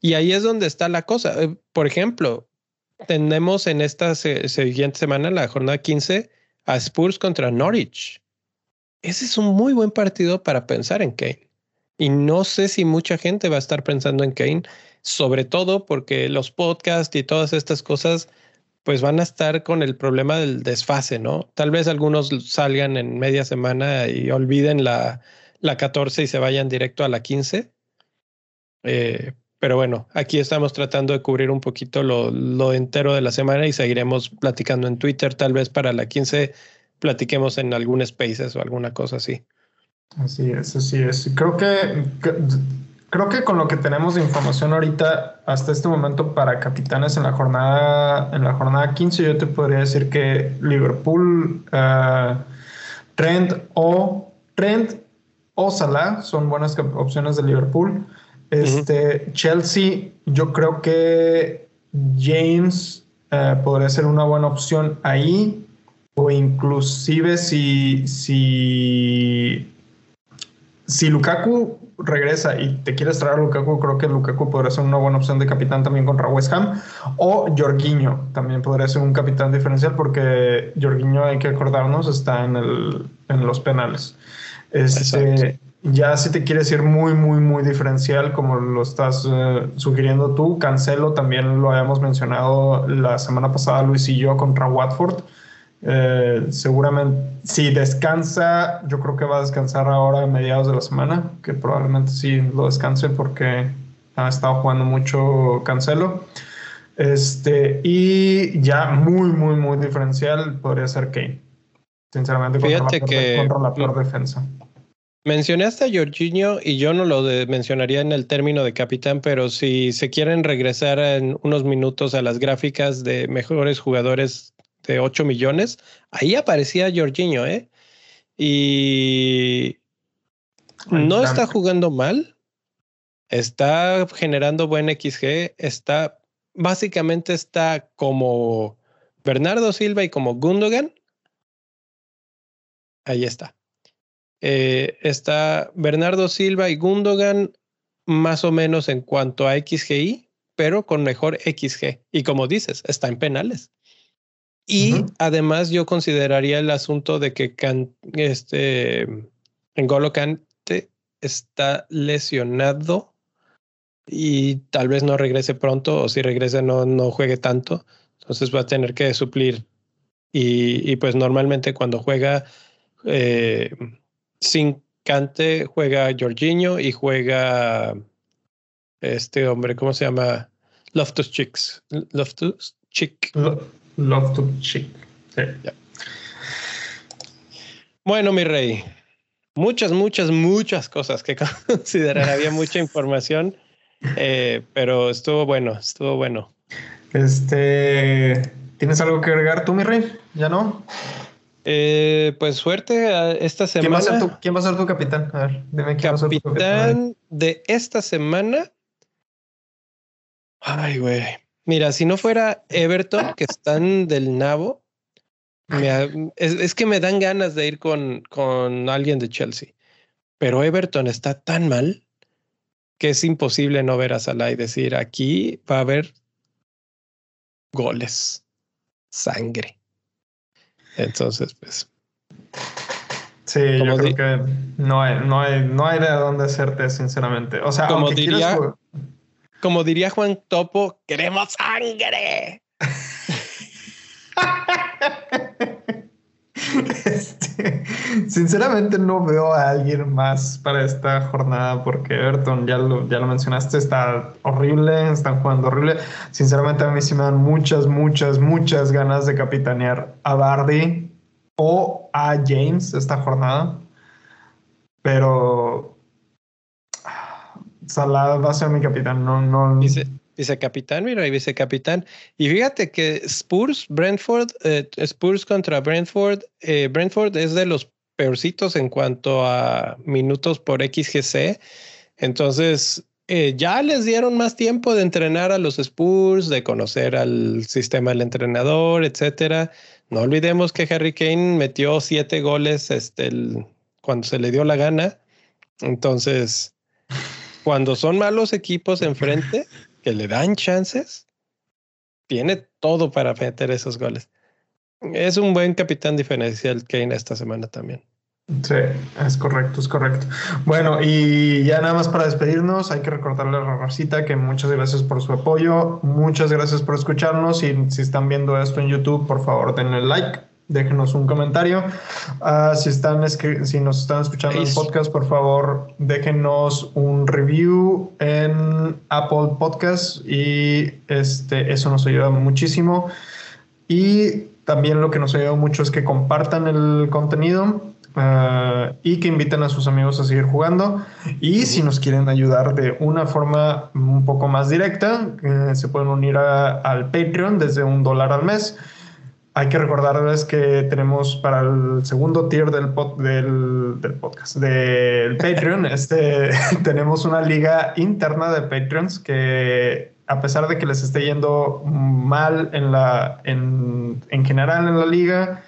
y ahí es donde está la cosa. Eh, por ejemplo, tenemos en esta siguiente semana, la jornada 15, a Spurs contra Norwich. Ese es un muy buen partido para pensar en Kane. Y no sé si mucha gente va a estar pensando en Kane, sobre todo porque los podcasts y todas estas cosas pues van a estar con el problema del desfase, ¿no? Tal vez algunos salgan en media semana y olviden la, la 14 y se vayan directo a la 15. Eh, pero bueno, aquí estamos tratando de cubrir un poquito lo, lo, entero de la semana y seguiremos platicando en Twitter. Tal vez para la 15 platiquemos en algún Spaces o alguna cosa así. Así es, así es. Creo que creo que con lo que tenemos de información ahorita hasta este momento para capitanes en la jornada en la jornada 15 yo te podría decir que Liverpool uh, Trent o Trent o Salah son buenas opciones de Liverpool. Este Chelsea yo creo que James uh, podría ser una buena opción ahí. O inclusive si si si Lukaku regresa y te quieres traer a Lukaku, creo que Lukaku podría ser una buena opción de capitán también contra West Ham. O Jorginho también podría ser un capitán diferencial porque Jorginho, hay que acordarnos, está en, el, en los penales. Este, ya si te quieres ir muy, muy, muy diferencial, como lo estás eh, sugiriendo tú, Cancelo también lo habíamos mencionado la semana pasada, Luis y yo, contra Watford. Eh, seguramente, si descansa, yo creo que va a descansar ahora a mediados de la semana, que probablemente sí lo descanse porque ha estado jugando mucho Cancelo. Este, y ya muy, muy, muy diferencial podría ser Kane. Sinceramente, contra, la, que contra la peor defensa. Mencionaste a Jorginho y yo no lo mencionaría en el término de capitán, pero si se quieren regresar en unos minutos a las gráficas de mejores jugadores de 8 millones, ahí aparecía Jorginho, ¿eh? Y no está jugando mal, está generando buen XG, está básicamente está como Bernardo Silva y como Gundogan. Ahí está. Eh, está Bernardo Silva y Gundogan más o menos en cuanto a XGI, pero con mejor XG. Y como dices, está en penales. Y además yo consideraría el asunto de que este N'Golo Kante está lesionado y tal vez no regrese pronto o si regrese no, no juegue tanto. Entonces va a tener que suplir. Y, y pues normalmente cuando juega eh, sin Cante juega Jorginho y juega este hombre, ¿cómo se llama? Loftus Chicks. Loftus Chick. Loftus Chick. Sí. Bueno, mi rey, muchas, muchas, muchas cosas que considerar. Había mucha información, eh, pero estuvo bueno, estuvo bueno. Este, ¿tienes algo que agregar tú, mi rey? ¿Ya no? Eh, pues suerte esta semana. ¿Quién va, a ser tu, capitán? A ver, dime quién capitán va a ser tu capitán. de esta semana. Ay, güey. Mira, si no fuera Everton, que están del nabo, es, que me dan ganas de ir con, con alguien de Chelsea. Pero Everton está tan mal que es imposible no ver a Salah y decir aquí va a haber goles, sangre. Entonces, pues. Sí, yo creo que no hay, no hay, no hay de dónde hacerte, sinceramente. O sea, como diría, como diría Juan Topo, queremos sangre. Este, sinceramente no veo a alguien más para esta jornada porque Everton, ya lo, ya lo mencionaste, está horrible, están jugando horrible. Sinceramente a mí sí me dan muchas, muchas, muchas ganas de capitanear a Bardi o a James esta jornada. Pero Salah va a ser mi capitán, no, no. Vicecapitán, mira, y vicecapitán. Y fíjate que Spurs, Brentford, eh, Spurs contra Brentford, eh, Brentford es de los peorcitos en cuanto a minutos por XGC. Entonces, eh, ya les dieron más tiempo de entrenar a los Spurs, de conocer al sistema del entrenador, etcétera. No olvidemos que Harry Kane metió siete goles este, cuando se le dio la gana. Entonces, cuando son malos equipos enfrente, que le dan chances, tiene todo para meter esos goles. Es un buen capitán diferencial Kane esta semana también. Sí, es correcto, es correcto. Bueno, y ya nada más para despedirnos, hay que recordarle a la racita que muchas gracias por su apoyo, muchas gracias por escucharnos y si están viendo esto en YouTube, por favor denle like déjenos un comentario. Ah, si, están si nos están escuchando en podcast, por favor, déjenos un review en Apple Podcast y este, eso nos ayuda muchísimo. Y también lo que nos ayuda mucho es que compartan el contenido ah, y que inviten a sus amigos a seguir jugando. Y si nos quieren ayudar de una forma un poco más directa, eh, se pueden unir al Patreon desde un dólar al mes hay que recordarles que tenemos para el segundo tier del, del, podcast, del Patreon, este, tenemos una liga interna de Patreons que a pesar de que les esté yendo mal en, la, en, general en la liga,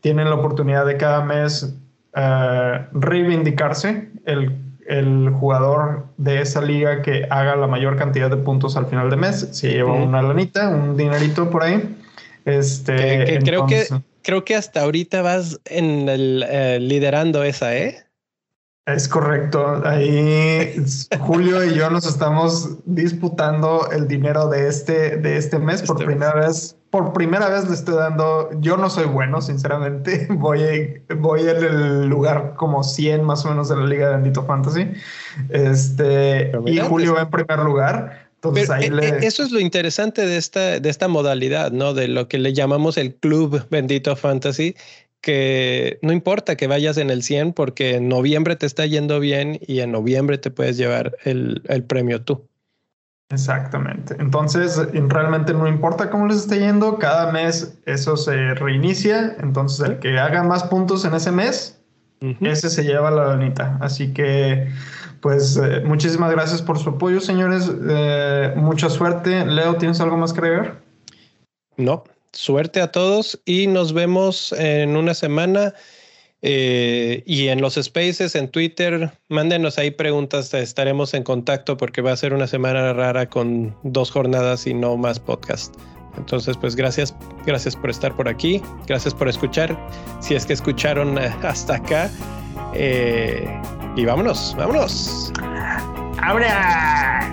tienen la oportunidad de cada mes uh, reivindicarse el, el, jugador de esa liga que haga la mayor cantidad de puntos al final de mes. Se lleva una lanita, un dinerito por ahí. Este, creo que creo que hasta ahorita vas en el eh, liderando esa, ¿eh? Es correcto. Ahí Julio y yo nos estamos disputando el dinero de este, de este mes por este primera vez. Por primera vez le estoy dando. Yo no soy bueno, sinceramente. Voy, voy en el lugar como 100 más o menos de la Liga de Bendito Fantasy. Este, y Julio va en primer lugar. Entonces ahí eh, eh, Eso es lo interesante de esta, de esta modalidad, ¿no? De lo que le llamamos el Club Bendito Fantasy, que no importa que vayas en el 100 porque en noviembre te está yendo bien y en noviembre te puedes llevar el, premio tú. Exactamente. Entonces, realmente no importa cómo les esté yendo, cada mes eso se reinicia. Entonces, el que haga más puntos en ese mes, ese se lleva la lanita. Así que, pues, eh, muchísimas gracias por su apoyo, señores. Eh, mucha suerte. Leo, ¿tienes algo más que agregar? No, suerte a todos y nos vemos en una semana. Eh, y en los spaces, en Twitter, mándenos ahí preguntas, estaremos en contacto porque va a ser una semana rara con dos jornadas y no más podcast. Entonces, pues gracias, gracias por estar por aquí, gracias por escuchar, si es que escucharon eh, hasta acá. Eh, y vámonos, vámonos. Ahora.